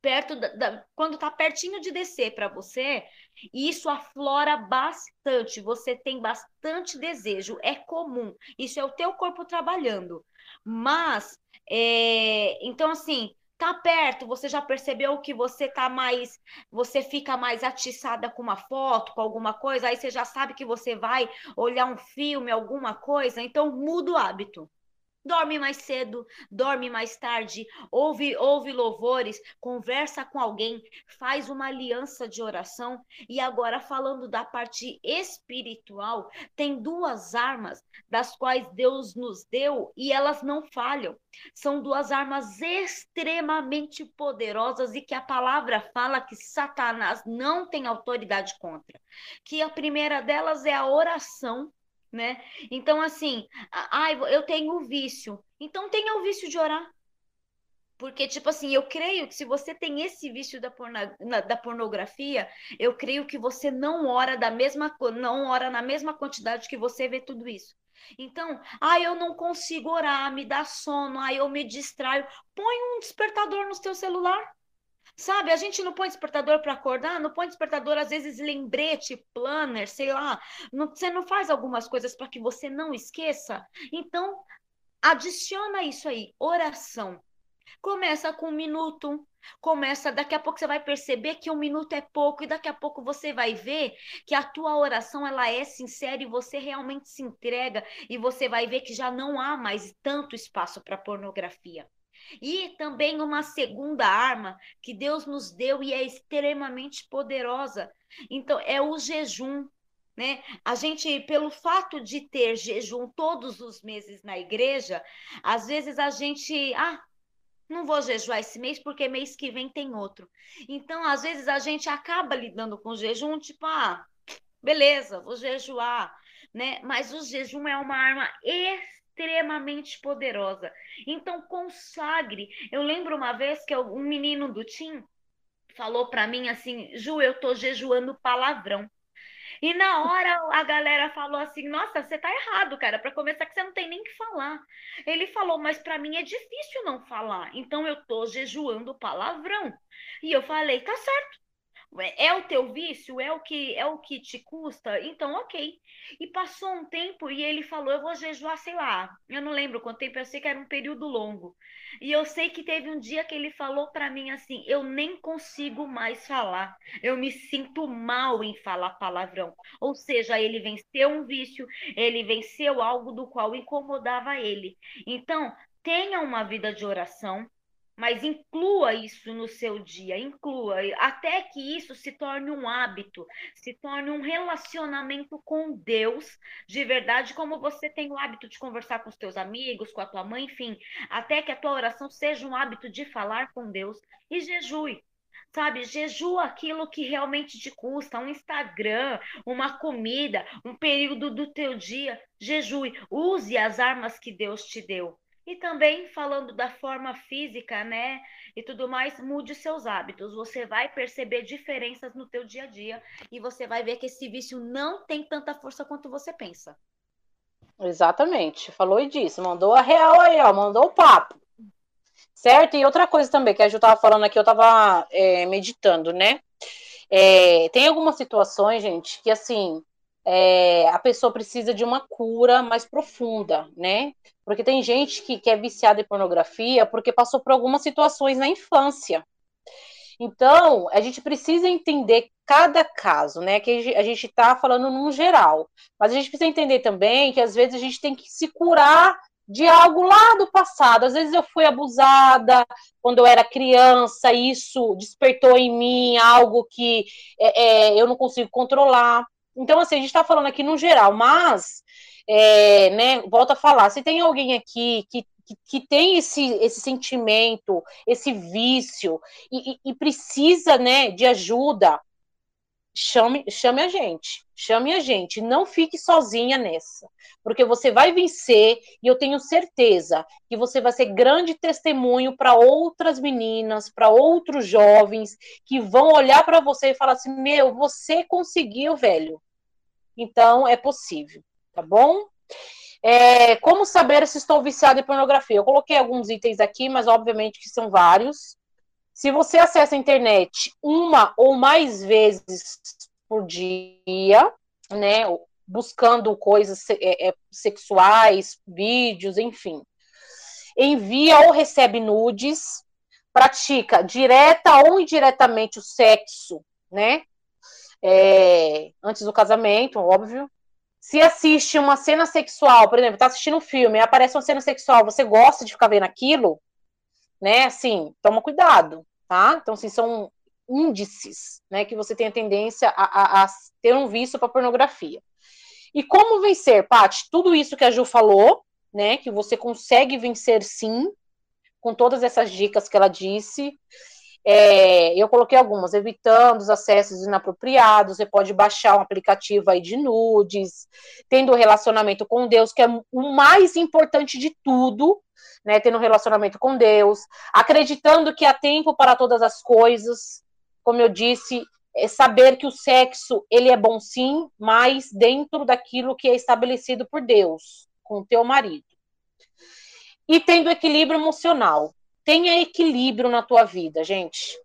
perto da, da quando está pertinho de descer para você, isso aflora bastante. Você tem bastante desejo, é comum. Isso é o teu corpo trabalhando. Mas, é, então assim, tá perto, você já percebeu que você tá mais, você fica mais atiçada com uma foto, com alguma coisa, aí você já sabe que você vai olhar um filme, alguma coisa, então muda o hábito dorme mais cedo, dorme mais tarde, ouve, ouve louvores, conversa com alguém, faz uma aliança de oração. E agora, falando da parte espiritual, tem duas armas das quais Deus nos deu e elas não falham. São duas armas extremamente poderosas e que a palavra fala que Satanás não tem autoridade contra. Que a primeira delas é a oração né? Então, assim, ai, eu tenho o vício. Então, tenha o vício de orar. Porque, tipo assim, eu creio que se você tem esse vício da, porna, da pornografia, eu creio que você não ora da mesma não ora na mesma quantidade que você vê tudo isso. Então, ah, eu não consigo orar, me dá sono, ah, eu me distraio. Põe um despertador no seu celular. Sabe, a gente não põe despertador para acordar, não põe despertador, às vezes lembrete, planner, sei lá. Não, você não faz algumas coisas para que você não esqueça? Então, adiciona isso aí, oração. Começa com um minuto, começa, daqui a pouco você vai perceber que um minuto é pouco, e daqui a pouco você vai ver que a tua oração ela é sincera e você realmente se entrega, e você vai ver que já não há mais tanto espaço para pornografia. E também uma segunda arma que Deus nos deu e é extremamente poderosa. Então, é o jejum. Né? A gente, pelo fato de ter jejum todos os meses na igreja, às vezes a gente, ah, não vou jejuar esse mês porque mês que vem tem outro. Então, às vezes a gente acaba lidando com jejum, tipo, ah, beleza, vou jejuar, né? Mas o jejum é uma arma extremamente poderosa. Então, consagre. Eu lembro uma vez que um menino do Tim falou para mim assim: Ju, eu tô jejuando palavrão. E na hora a galera falou assim: Nossa, você tá errado, cara. Para começar, que você não tem nem que falar. Ele falou: Mas para mim é difícil não falar. Então eu tô jejuando palavrão. E eu falei: Tá certo. É o teu vício? É o que é o que te custa? Então, ok. E passou um tempo e ele falou: Eu vou jejuar, sei lá. Eu não lembro quanto tempo, eu sei que era um período longo. E eu sei que teve um dia que ele falou para mim assim: Eu nem consigo mais falar. Eu me sinto mal em falar palavrão. Ou seja, ele venceu um vício, ele venceu algo do qual incomodava ele. Então, tenha uma vida de oração mas inclua isso no seu dia, inclua, até que isso se torne um hábito, se torne um relacionamento com Deus de verdade, como você tem o hábito de conversar com os teus amigos, com a tua mãe, enfim, até que a tua oração seja um hábito de falar com Deus e jejue. Sabe, jejua aquilo que realmente te custa, um Instagram, uma comida, um período do teu dia, jejue, use as armas que Deus te deu E também falando da forma física, né, e tudo mais, mude seus hábitos. Você vai perceber diferenças no teu dia a dia e você vai ver que esse vício não tem tanta força quanto você pensa. Exatamente. Falou e disse, mandou a real aí, ó, mandou o papo. Certo? E outra coisa também que a Ju tava falando aqui, eu tava é, meditando, né? É, tem algumas situações, gente, que assim, é, a pessoa precisa de uma cura mais profunda, né? Porque tem gente que, que é viciada em pornografia porque passou por algumas situações na infância. Então, a gente precisa entender cada caso, né? Que a gente está falando num geral. Mas a gente precisa entender também que às vezes a gente tem que se curar de algo lá do passado. Às vezes eu fui abusada quando eu era criança, isso despertou em mim algo que é, é, eu não consigo controlar. Então, assim, a gente está falando aqui no geral, mas, é, né, volta a falar, se tem alguém aqui que, que, que tem esse, esse sentimento, esse vício, e, e, e precisa, né, de ajuda, chame, chame a gente, chame a gente, não fique sozinha nessa, porque você vai vencer e eu tenho certeza que você vai ser grande testemunho para outras meninas, para outros jovens que vão olhar para você e falar assim: "Meu, você conseguiu, velho". Então é possível, tá bom? É, como saber se estou viciado em pornografia? Eu coloquei alguns itens aqui, mas obviamente que são vários. Se você acessa a internet uma ou mais vezes por dia, né, buscando coisas é, é, sexuais, vídeos, enfim, envia ou recebe nudes, pratica direta ou indiretamente o sexo, né, é, antes do casamento, óbvio. Se assiste uma cena sexual, por exemplo, tá assistindo um filme, aparece uma cena sexual, você gosta de ficar vendo aquilo, né? Assim, toma cuidado, tá? Então, assim, são índices, né, que você tem a tendência a, a, a ter um vício para pornografia. E como vencer, Paty? Tudo isso que a Ju falou, né, que você consegue vencer sim, com todas essas dicas que ela disse. É, eu coloquei algumas, evitando os acessos inapropriados, você pode baixar um aplicativo aí de nudes, tendo relacionamento com Deus, que é o mais importante de tudo, né? Tendo um relacionamento com Deus, acreditando que há tempo para todas as coisas, como eu disse, é saber que o sexo ele é bom sim, mas dentro daquilo que é estabelecido por Deus, com o teu marido. E tendo equilíbrio emocional. Tenha equilíbrio na tua vida, gente.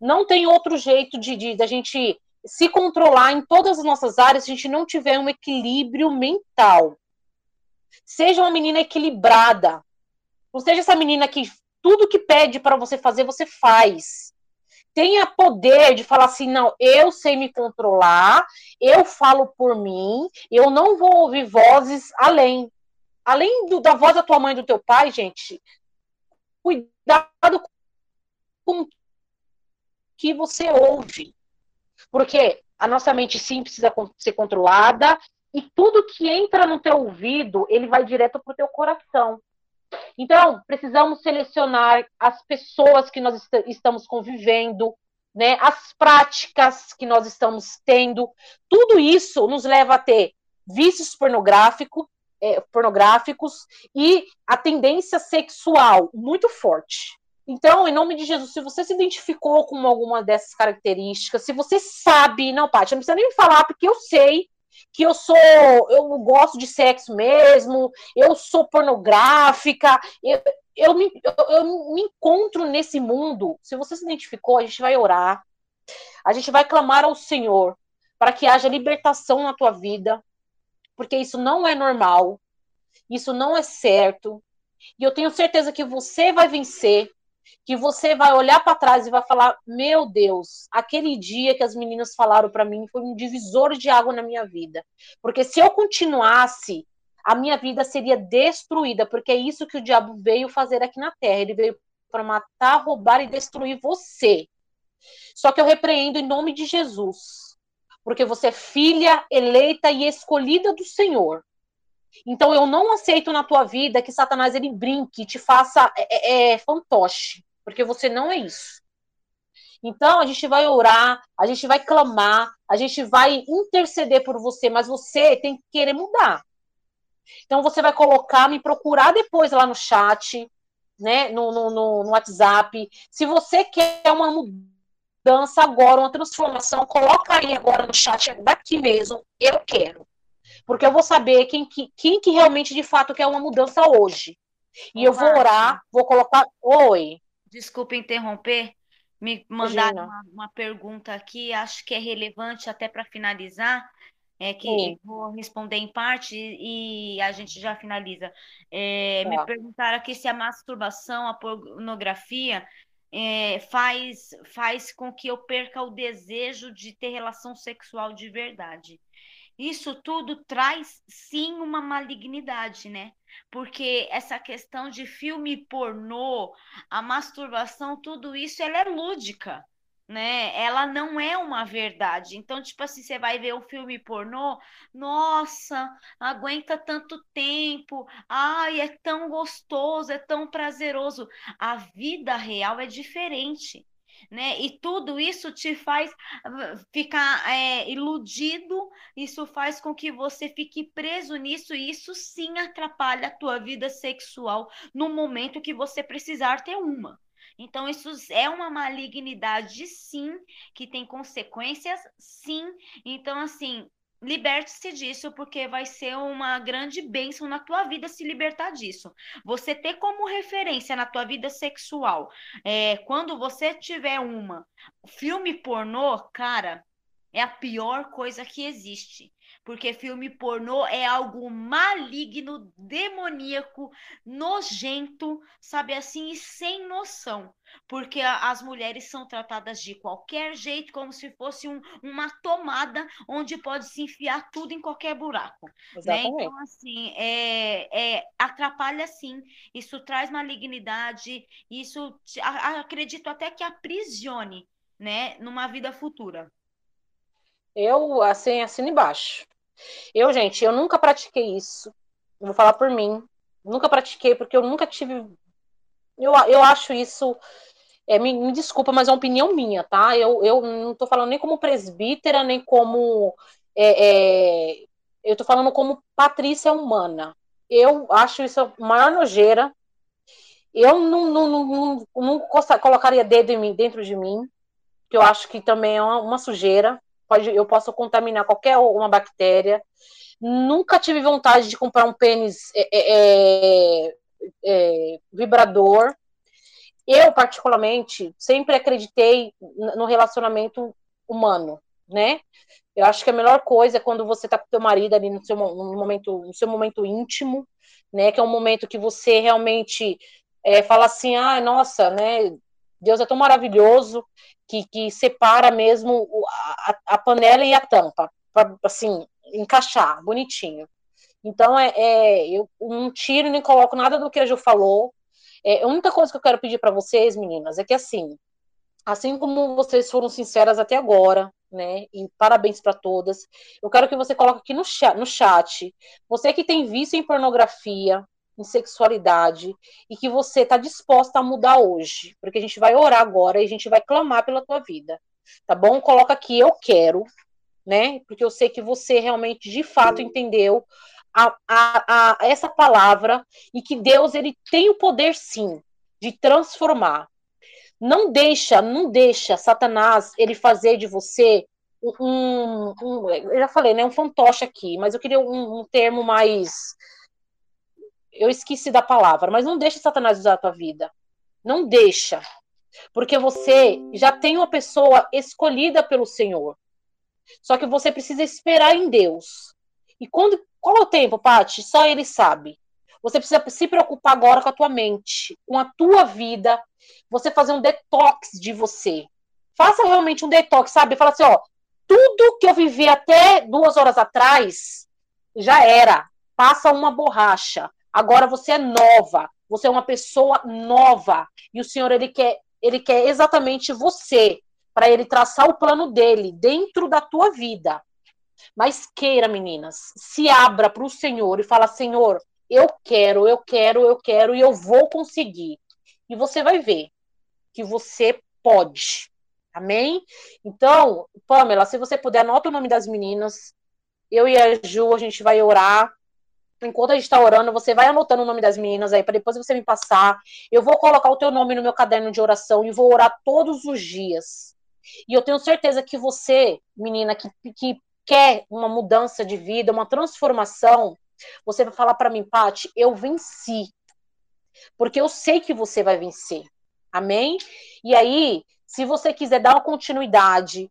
Não tem outro jeito de, de, de a gente se controlar em todas as nossas áreas se a gente não tiver um equilíbrio mental. Seja uma menina equilibrada. Não seja essa menina que tudo que pede para você fazer, você faz. Tenha poder de falar assim: não, eu sei me controlar, eu falo por mim, eu não vou ouvir vozes além. Além do, da voz da tua mãe e do teu pai, gente, cuidado com o que você ouve. Porque a nossa mente sim precisa ser controlada e tudo que entra no teu ouvido, ele vai direto para o teu coração. Então, precisamos selecionar as pessoas que nós est estamos convivendo, né, as práticas que nós estamos tendo. Tudo isso nos leva a ter vícios pornográficos, é, pornográficos e a tendência sexual muito forte. Então, em nome de Jesus, se você se identificou com alguma dessas características, se você sabe, não, Paty, não precisa nem me falar, porque eu sei que eu sou, eu gosto de sexo mesmo, eu sou pornográfica, eu, eu, me, eu, eu me encontro nesse mundo. Se você se identificou, a gente vai orar, a gente vai clamar ao Senhor para que haja libertação na tua vida, porque isso não é normal, isso não é certo. E eu tenho certeza que você vai vencer, que você vai olhar para trás e vai falar: Meu Deus, aquele dia que as meninas falaram para mim foi um divisor de água na minha vida. Porque se eu continuasse, a minha vida seria destruída, porque é isso que o diabo veio fazer aqui na terra. Ele veio para matar, roubar e destruir você. Só que eu repreendo em nome de Jesus porque você é filha eleita e escolhida do Senhor. Então eu não aceito na tua vida que Satanás ele brinque, te faça é, é, é, fantoche, porque você não é isso. Então a gente vai orar, a gente vai clamar, a gente vai interceder por você, mas você tem que querer mudar. Então você vai colocar, me procurar depois lá no chat, né, no, no, no, no WhatsApp. Se você quer uma mudança agora, uma transformação, coloca aí agora no chat daqui mesmo, eu quero. Porque eu vou saber quem que, quem que realmente de fato quer uma mudança hoje. E eu vou orar, vou colocar. Oi. Desculpa interromper, me mandaram uma, uma, pergunta aqui, acho que é relevante até para finalizar, é que Sim. vou responder em parte e a gente já finaliza. É, tá. Me perguntaram aqui se a masturbação, a pornografia, é, faz, faz com que eu perca o desejo de ter relação sexual de verdade. Isso tudo traz sim uma malignidade, né? Porque essa questão de filme pornô, a masturbação, tudo isso, ela é lúdica né? Ela não é uma verdade. Então, tipo assim, você vai ver um filme pornô, nossa, aguenta tanto tempo, ai, é tão gostoso, é tão prazeroso. A vida real é diferente né? E tudo isso te faz ah, ficar é, iludido, isso faz com que você fique preso nisso, e isso sim atrapalha a tua vida sexual no momento que você precisar ter uma. Então, isso é uma malignidade, sim, que tem consequências, sim. Então, assim, liberte-se disso, porque vai ser uma grande bênção na tua vida se libertar disso. Você ter como referência na tua vida sexual, é, quando você tiver uma filme pornô, cara, é a pior coisa que existe porque filme pornô é algo maligno, demoníaco, nojento, sabe assim, e sem noção. Porque as mulheres são tratadas de qualquer jeito, como se fosse um, uma tomada onde pode se enfiar tudo em qualquer buraco. Né? Então, assim, é, é, atrapalha sim, isso traz malignidade, isso a, acredito até que aprisione, né, numa vida futura. Eu, assim, assino embaixo. Eu, gente, eu nunca pratiquei isso. Vou falar por mim. Nunca pratiquei, porque eu nunca tive. Eu, eu acho isso. É, me, me desculpa, mas é uma opinião minha, tá? Eu, eu não tô falando nem como presbítera, nem como. É, é, eu tô falando como Patrícia humana. Eu acho isso a maior nojeira. Eu não, não, não, não, não colocaria dedo em mim, dentro de mim, que eu acho que também é uma, uma sujeira pode, eu posso contaminar qualquer uma bactéria. Nunca tive vontade de comprar um pênis é, é, é, é, vibrador. Eu, particularmente, sempre acreditei no relacionamento humano, né? Eu acho que a melhor coisa é quando você tá com teu marido ali no seu, no momento, no seu momento íntimo, né? Que é um momento que você realmente é, fala assim, ah, nossa, né? Deus é tão maravilhoso que, que separa mesmo a, a panela e a tampa, para assim, encaixar bonitinho. Então, é, é, eu não tiro nem coloco nada do que a Ju falou. É, a única coisa que eu quero pedir para vocês, meninas, é que assim, assim como vocês foram sinceras até agora, né? E parabéns para todas. Eu quero que você coloque aqui no chat, no chat, você que tem vício em pornografia, em sexualidade e que você está disposta a mudar hoje, porque a gente vai orar agora e a gente vai clamar pela tua vida, tá bom? Coloca aqui eu quero, né? Porque eu sei que você realmente de fato entendeu a, a, a essa palavra e que Deus ele tem o poder sim de transformar. Não deixa, não deixa Satanás ele fazer de você um, um, eu já falei, né, um fantoche aqui, mas eu queria um, um termo mais eu esqueci da palavra, mas não deixa Satanás usar a tua vida. Não deixa. Porque você já tem uma pessoa escolhida pelo Senhor. Só que você precisa esperar em Deus. E quando qual é o tempo, Pati? Só ele sabe. Você precisa se preocupar agora com a tua mente, com a tua vida, você fazer um detox de você. Faça realmente um detox, sabe? Fala assim, ó, tudo que eu vivi até duas horas atrás já era. Passa uma borracha. Agora você é nova, você é uma pessoa nova e o Senhor ele quer, ele quer exatamente você para ele traçar o plano dele dentro da tua vida. Mas queira, meninas, se abra para o Senhor e fala: Senhor, eu quero, eu quero, eu quero e eu vou conseguir. E você vai ver que você pode. Amém? Então, Pamela, se você puder, anota o nome das meninas. Eu e a Ju, a gente vai orar enquanto a gente está orando, você vai anotando o nome das meninas aí, para depois você me passar. Eu vou colocar o teu nome no meu caderno de oração e vou orar todos os dias. E eu tenho certeza que você, menina, que, que quer uma mudança de vida, uma transformação, você vai falar para mim, Pati, eu venci. Porque eu sei que você vai vencer. Amém? E aí, se você quiser dar uma continuidade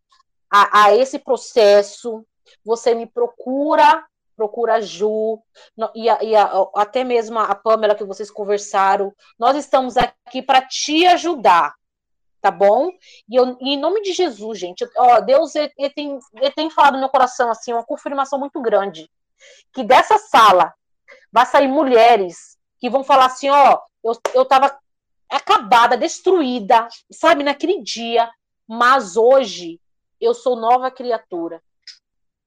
a, a esse processo, você me procura, procura a Ju, e, a, e a, até mesmo a Pamela que vocês conversaram. Nós estamos aqui para te ajudar, tá bom? E, eu, em nome de Jesus, gente, ó, Deus ele, ele tem, ele tem falado no meu coração assim, uma confirmação muito grande, que dessa sala vai sair mulheres que vão falar assim, ó, eu, eu tava acabada, destruída, sabe, naquele dia, mas hoje eu sou nova criatura.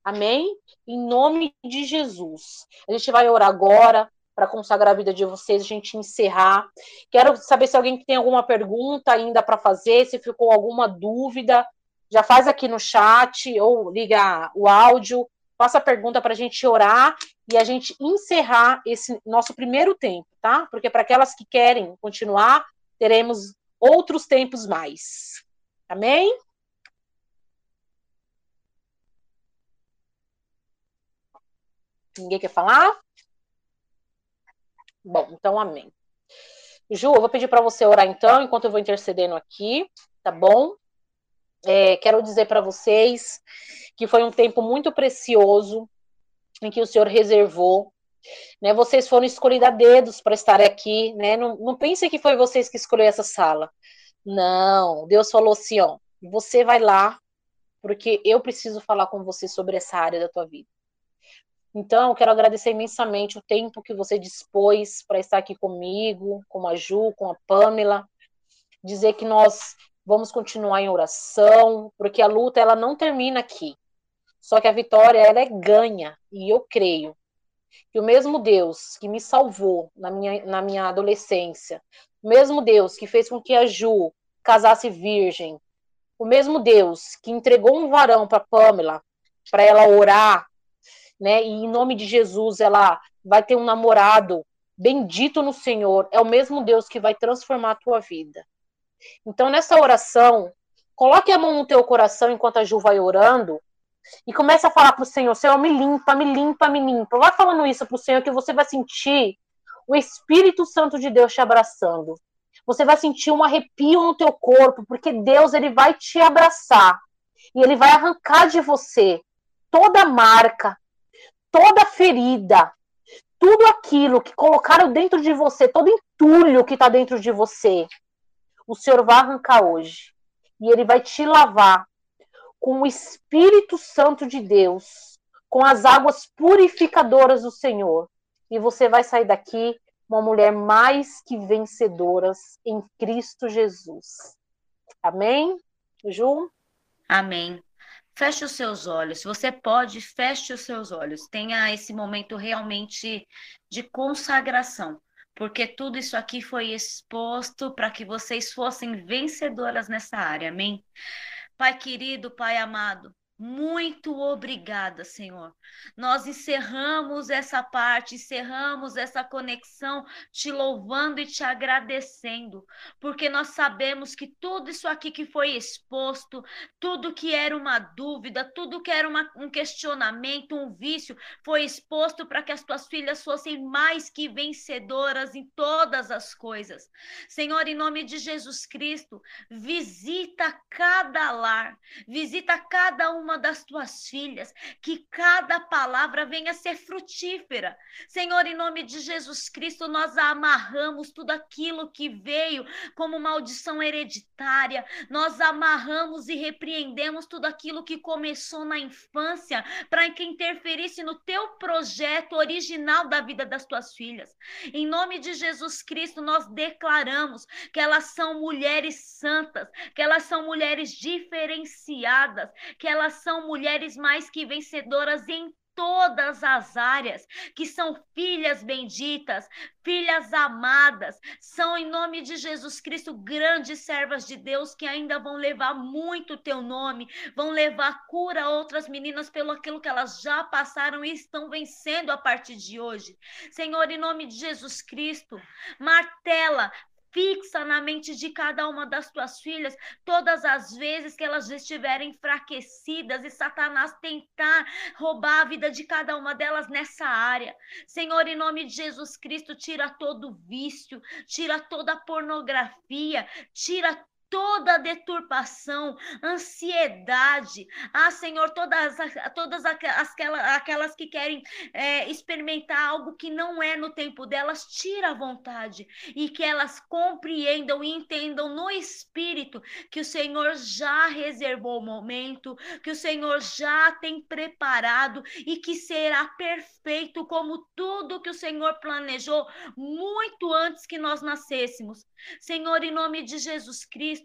Amém? Em nome de Jesus. A gente vai orar agora para consagrar a vida de vocês, a gente encerrar. Quero saber se alguém tem alguma pergunta ainda para fazer, se ficou alguma dúvida, já faz aqui no chat ou liga o áudio, faça a pergunta para a gente orar e a gente encerrar esse nosso primeiro tempo, tá? Porque para aquelas que querem continuar, teremos outros tempos mais. Amém? Ninguém quer falar? Bom, então amém. Ju, eu vou pedir para você orar então, enquanto eu vou intercedendo aqui, tá bom? É, quero dizer para vocês que foi um tempo muito precioso em que o Senhor reservou. Né, vocês foram escolhidos a dedos para estar aqui, né? Não, não pense que foi vocês que escolheram essa sala. Não, Deus falou assim, ó, você vai lá, porque eu preciso falar com você sobre essa área da tua vida. Então, quero agradecer imensamente o tempo que você dispôs para estar aqui comigo, com a Ju, com a Pamela, dizer que nós vamos continuar em oração, porque a luta ela não termina aqui. Só que a vitória ela é ganha, e eu creio que o mesmo Deus que me salvou na minha, na minha adolescência, o mesmo Deus que fez com que a Ju casasse virgem, o mesmo Deus que entregou um varão para Pamela, para ela orar né? E em nome de Jesus ela vai ter um namorado bendito no Senhor. É o mesmo Deus que vai transformar a tua vida. Então nessa oração, coloque a mão no teu coração enquanto a Ju vai orando e comece a falar para o Senhor: Senhor, me limpa, me limpa, me limpa. Vai falando isso para o Senhor que você vai sentir o Espírito Santo de Deus te abraçando. Você vai sentir um arrepio no teu corpo, porque Deus ele vai te abraçar e ele vai arrancar de você toda marca, toda ferida, tudo aquilo que colocaram dentro de você, todo entulho que está dentro de você, o Senhor vai arrancar hoje. E Ele vai te lavar com o Espírito Santo de Deus, com as águas purificadoras do Senhor. E você vai sair daqui uma mulher mais que vencedoras em Cristo Jesus. Amém? Ju? Amém. Feche os seus olhos. Se você pode, feche os seus olhos. Tenha esse momento realmente de consagração, porque tudo isso aqui foi exposto para que vocês fossem vencedoras nessa área. Amém? Pai querido, Pai amado, muito obrigada, Senhor. Nós encerramos essa parte, encerramos essa conexão, te louvando e te agradecendo, porque nós sabemos que tudo isso aqui que foi exposto, tudo que era uma dúvida, tudo que era uma, um questionamento, um vício, foi exposto para que as tuas filhas fossem mais que vencedoras em todas as coisas. Senhor, em nome de Jesus Cristo, visita cada lar, visita cada um uma das tuas filhas, que cada palavra venha ser frutífera. Senhor, em nome de Jesus Cristo, nós amarramos tudo aquilo que veio como maldição hereditária, nós amarramos e repreendemos tudo aquilo que começou na infância para que interferisse no teu projeto original da vida das tuas filhas. Em nome de Jesus Cristo, nós declaramos que elas são mulheres santas, que elas são mulheres diferenciadas, que elas são mulheres mais que vencedoras em todas as áreas, que são filhas benditas, filhas amadas, são em nome de Jesus Cristo grandes servas de Deus que ainda vão levar muito teu nome, vão levar cura a outras meninas pelo aquilo que elas já passaram e estão vencendo a partir de hoje. Senhor, em nome de Jesus Cristo, martela, fixa na mente de cada uma das tuas filhas todas as vezes que elas estiverem enfraquecidas e Satanás tentar roubar a vida de cada uma delas nessa área. Senhor, em nome de Jesus Cristo, tira todo vício, tira toda pornografia, tira toda deturpação, ansiedade. Ah, Senhor, todas, todas aquelas, aquelas que querem é, experimentar algo que não é no tempo delas, tira a vontade e que elas compreendam e entendam no espírito que o Senhor já reservou o momento, que o Senhor já tem preparado e que será perfeito como tudo que o Senhor planejou muito antes que nós nascêssemos. Senhor, em nome de Jesus Cristo,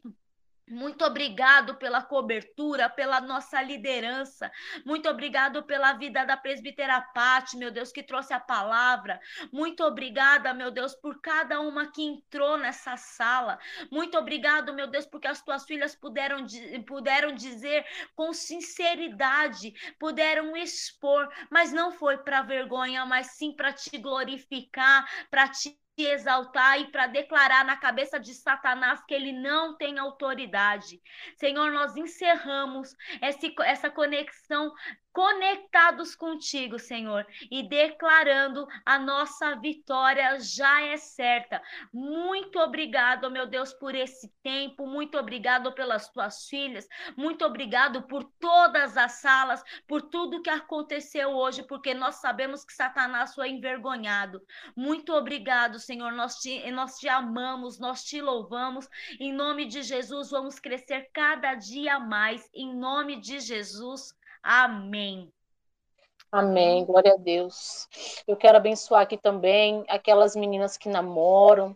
muito obrigado pela cobertura, pela nossa liderança. Muito obrigado pela vida da presbítera Pati, meu Deus, que trouxe a palavra. Muito obrigada, meu Deus, por cada uma que entrou nessa sala. Muito obrigado, meu Deus, porque as tuas filhas puderam, puderam dizer com sinceridade, puderam expor, mas não foi para vergonha, mas sim para te glorificar, para te exaltar e para declarar na cabeça de Satanás que ele não tem autoridade. Senhor, nós encerramos esse, essa conexão conectados contigo, Senhor, e declarando a nossa vitória já é certa. Muito obrigado, meu Deus, por esse tempo, muito obrigado pelas tuas filhas, muito obrigado por todas as salas, por tudo que aconteceu hoje, porque nós sabemos que Satanás foi envergonhado. Muito obrigado, Senhor, nós te, nós te amamos, nós te louvamos, em nome de Jesus, vamos crescer cada dia mais, em nome de Jesus. Amém. Amém, glória a Deus. Eu quero abençoar aqui também aquelas meninas que namoram,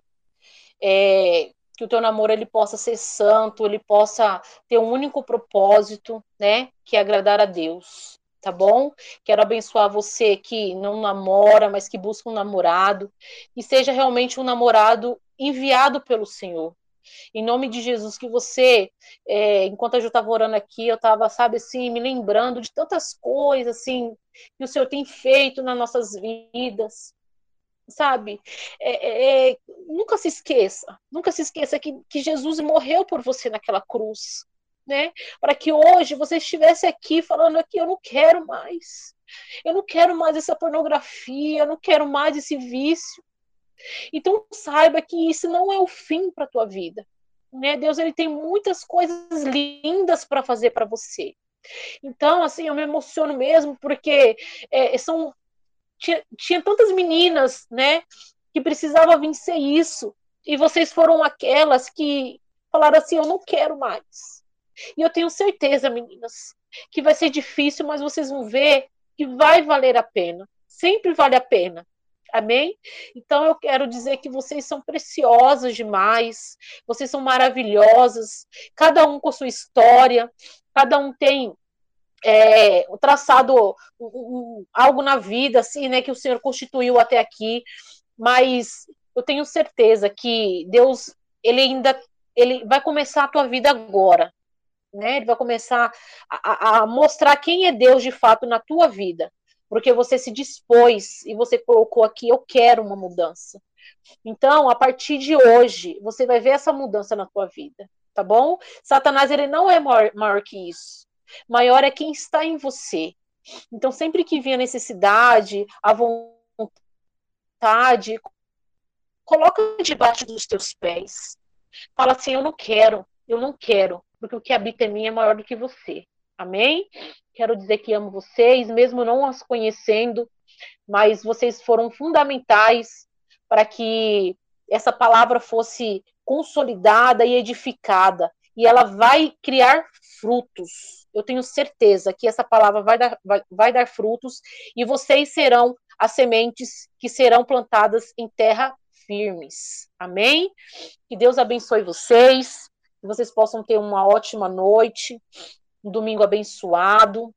é, que o teu namoro ele possa ser santo, ele possa ter um único propósito, né, que é agradar a Deus, tá bom? Quero abençoar você que não namora, mas que busca um namorado, e seja realmente um namorado enviado pelo Senhor, em nome de Jesus, que você, é, enquanto eu estava orando aqui, eu estava, sabe, assim, me lembrando de tantas coisas, assim, que o Senhor tem feito nas nossas vidas, sabe? É, é, é, nunca se esqueça, nunca se esqueça que, que Jesus morreu por você naquela cruz, né? Para que hoje você estivesse aqui falando aqui, eu não quero mais. Eu não quero mais essa pornografia, eu não quero mais esse vício. Então saiba que isso não é o fim para a tua vida. Né? Deus ele tem muitas coisas lindas para fazer para você. Então, assim, eu me emociono mesmo porque é, são tinha, tinha tantas meninas, né, que precisavam vencer isso e vocês foram aquelas que falaram assim, eu não quero mais. E eu tenho certeza, meninas, que vai ser difícil, mas vocês vão ver que vai valer a pena. Sempre vale a pena. Amém? Então eu quero dizer que vocês são preciosas demais, vocês são maravilhosas, cada um com sua história, cada um tem é, traçado um, um, algo na vida, assim, né, que o Senhor constituiu até aqui, mas eu tenho certeza que Deus, ele ainda, ele vai começar a tua vida agora, né, ele vai começar a, a mostrar quem é Deus de fato na tua vida, porque você se dispôs e você colocou aqui, eu quero uma mudança. Então, a partir de hoje, você vai ver essa mudança na tua vida, tá bom? Satanás, ele não é maior, maior que isso. Maior é quem está em você. Então, sempre que vier a necessidade, a vontade, coloca debaixo dos teus pés. Fala assim, eu não quero, eu não quero, porque o que habita em mim é maior do que você. Amém? Quero dizer que amo vocês, mesmo não as conhecendo, mas vocês foram fundamentais para que essa palavra fosse consolidada e edificada. E ela vai criar frutos. Eu tenho certeza que essa palavra vai dar, vai, vai dar frutos e vocês serão as sementes que serão plantadas em terra firmes. Amém? Que Deus abençoe vocês, que vocês possam ter uma ótima noite um domingo abençoado.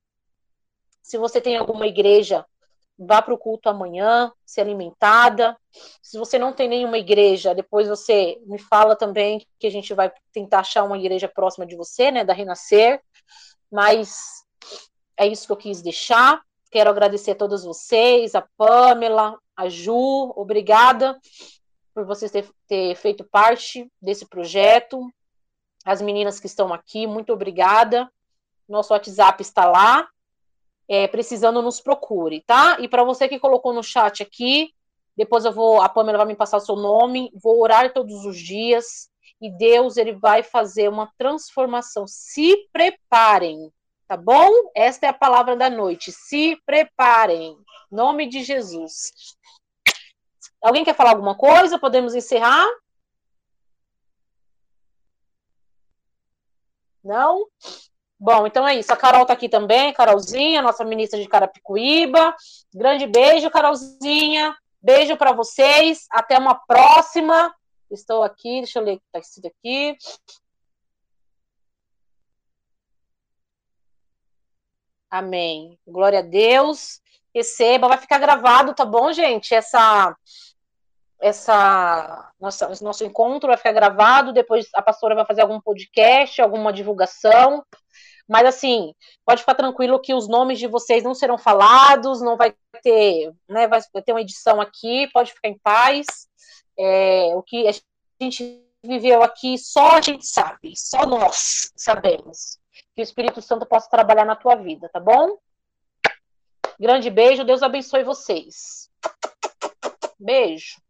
Se você tem alguma igreja, vá para o culto amanhã, se alimentada. Se você não tem nenhuma igreja, depois você me fala também que a gente vai tentar achar uma igreja próxima de você, né, da Renascer. Mas é isso que eu quis deixar. Quero agradecer a todos vocês, a Pamela, a Ju, obrigada por vocês ter, ter feito parte desse projeto. As meninas que estão aqui, muito obrigada. Nosso WhatsApp está lá. É, precisando, nos procure, tá? E para você que colocou no chat aqui, depois eu vou, a Pamela vai me passar o seu nome, vou orar todos os dias e Deus ele vai fazer uma transformação. Se preparem, tá bom? Esta é a palavra da noite. Se preparem. Em nome de Jesus. Alguém quer falar alguma coisa? Podemos encerrar? Não? Bom, então é isso. A Carol tá aqui também, Carolzinha, nossa ministra de Carapicuíba. Grande beijo, Carolzinha. Beijo para vocês. Até uma próxima. Estou aqui, deixa eu ler o que está escrito aqui. Amém. Glória a Deus. Receba, vai ficar gravado, tá bom, gente? Essa essa nossa, nosso encontro vai ficar gravado, depois a pastora vai fazer algum podcast, alguma divulgação. Mas assim, pode ficar tranquilo que os nomes de vocês não serão falados, não vai ter, né, vai ter uma edição aqui, pode ficar em paz. É, o que a gente viveu aqui, só a gente sabe, só nós sabemos. Que o Espírito Santo possa trabalhar na tua vida, tá bom? Grande beijo, Deus abençoe vocês. Beijo.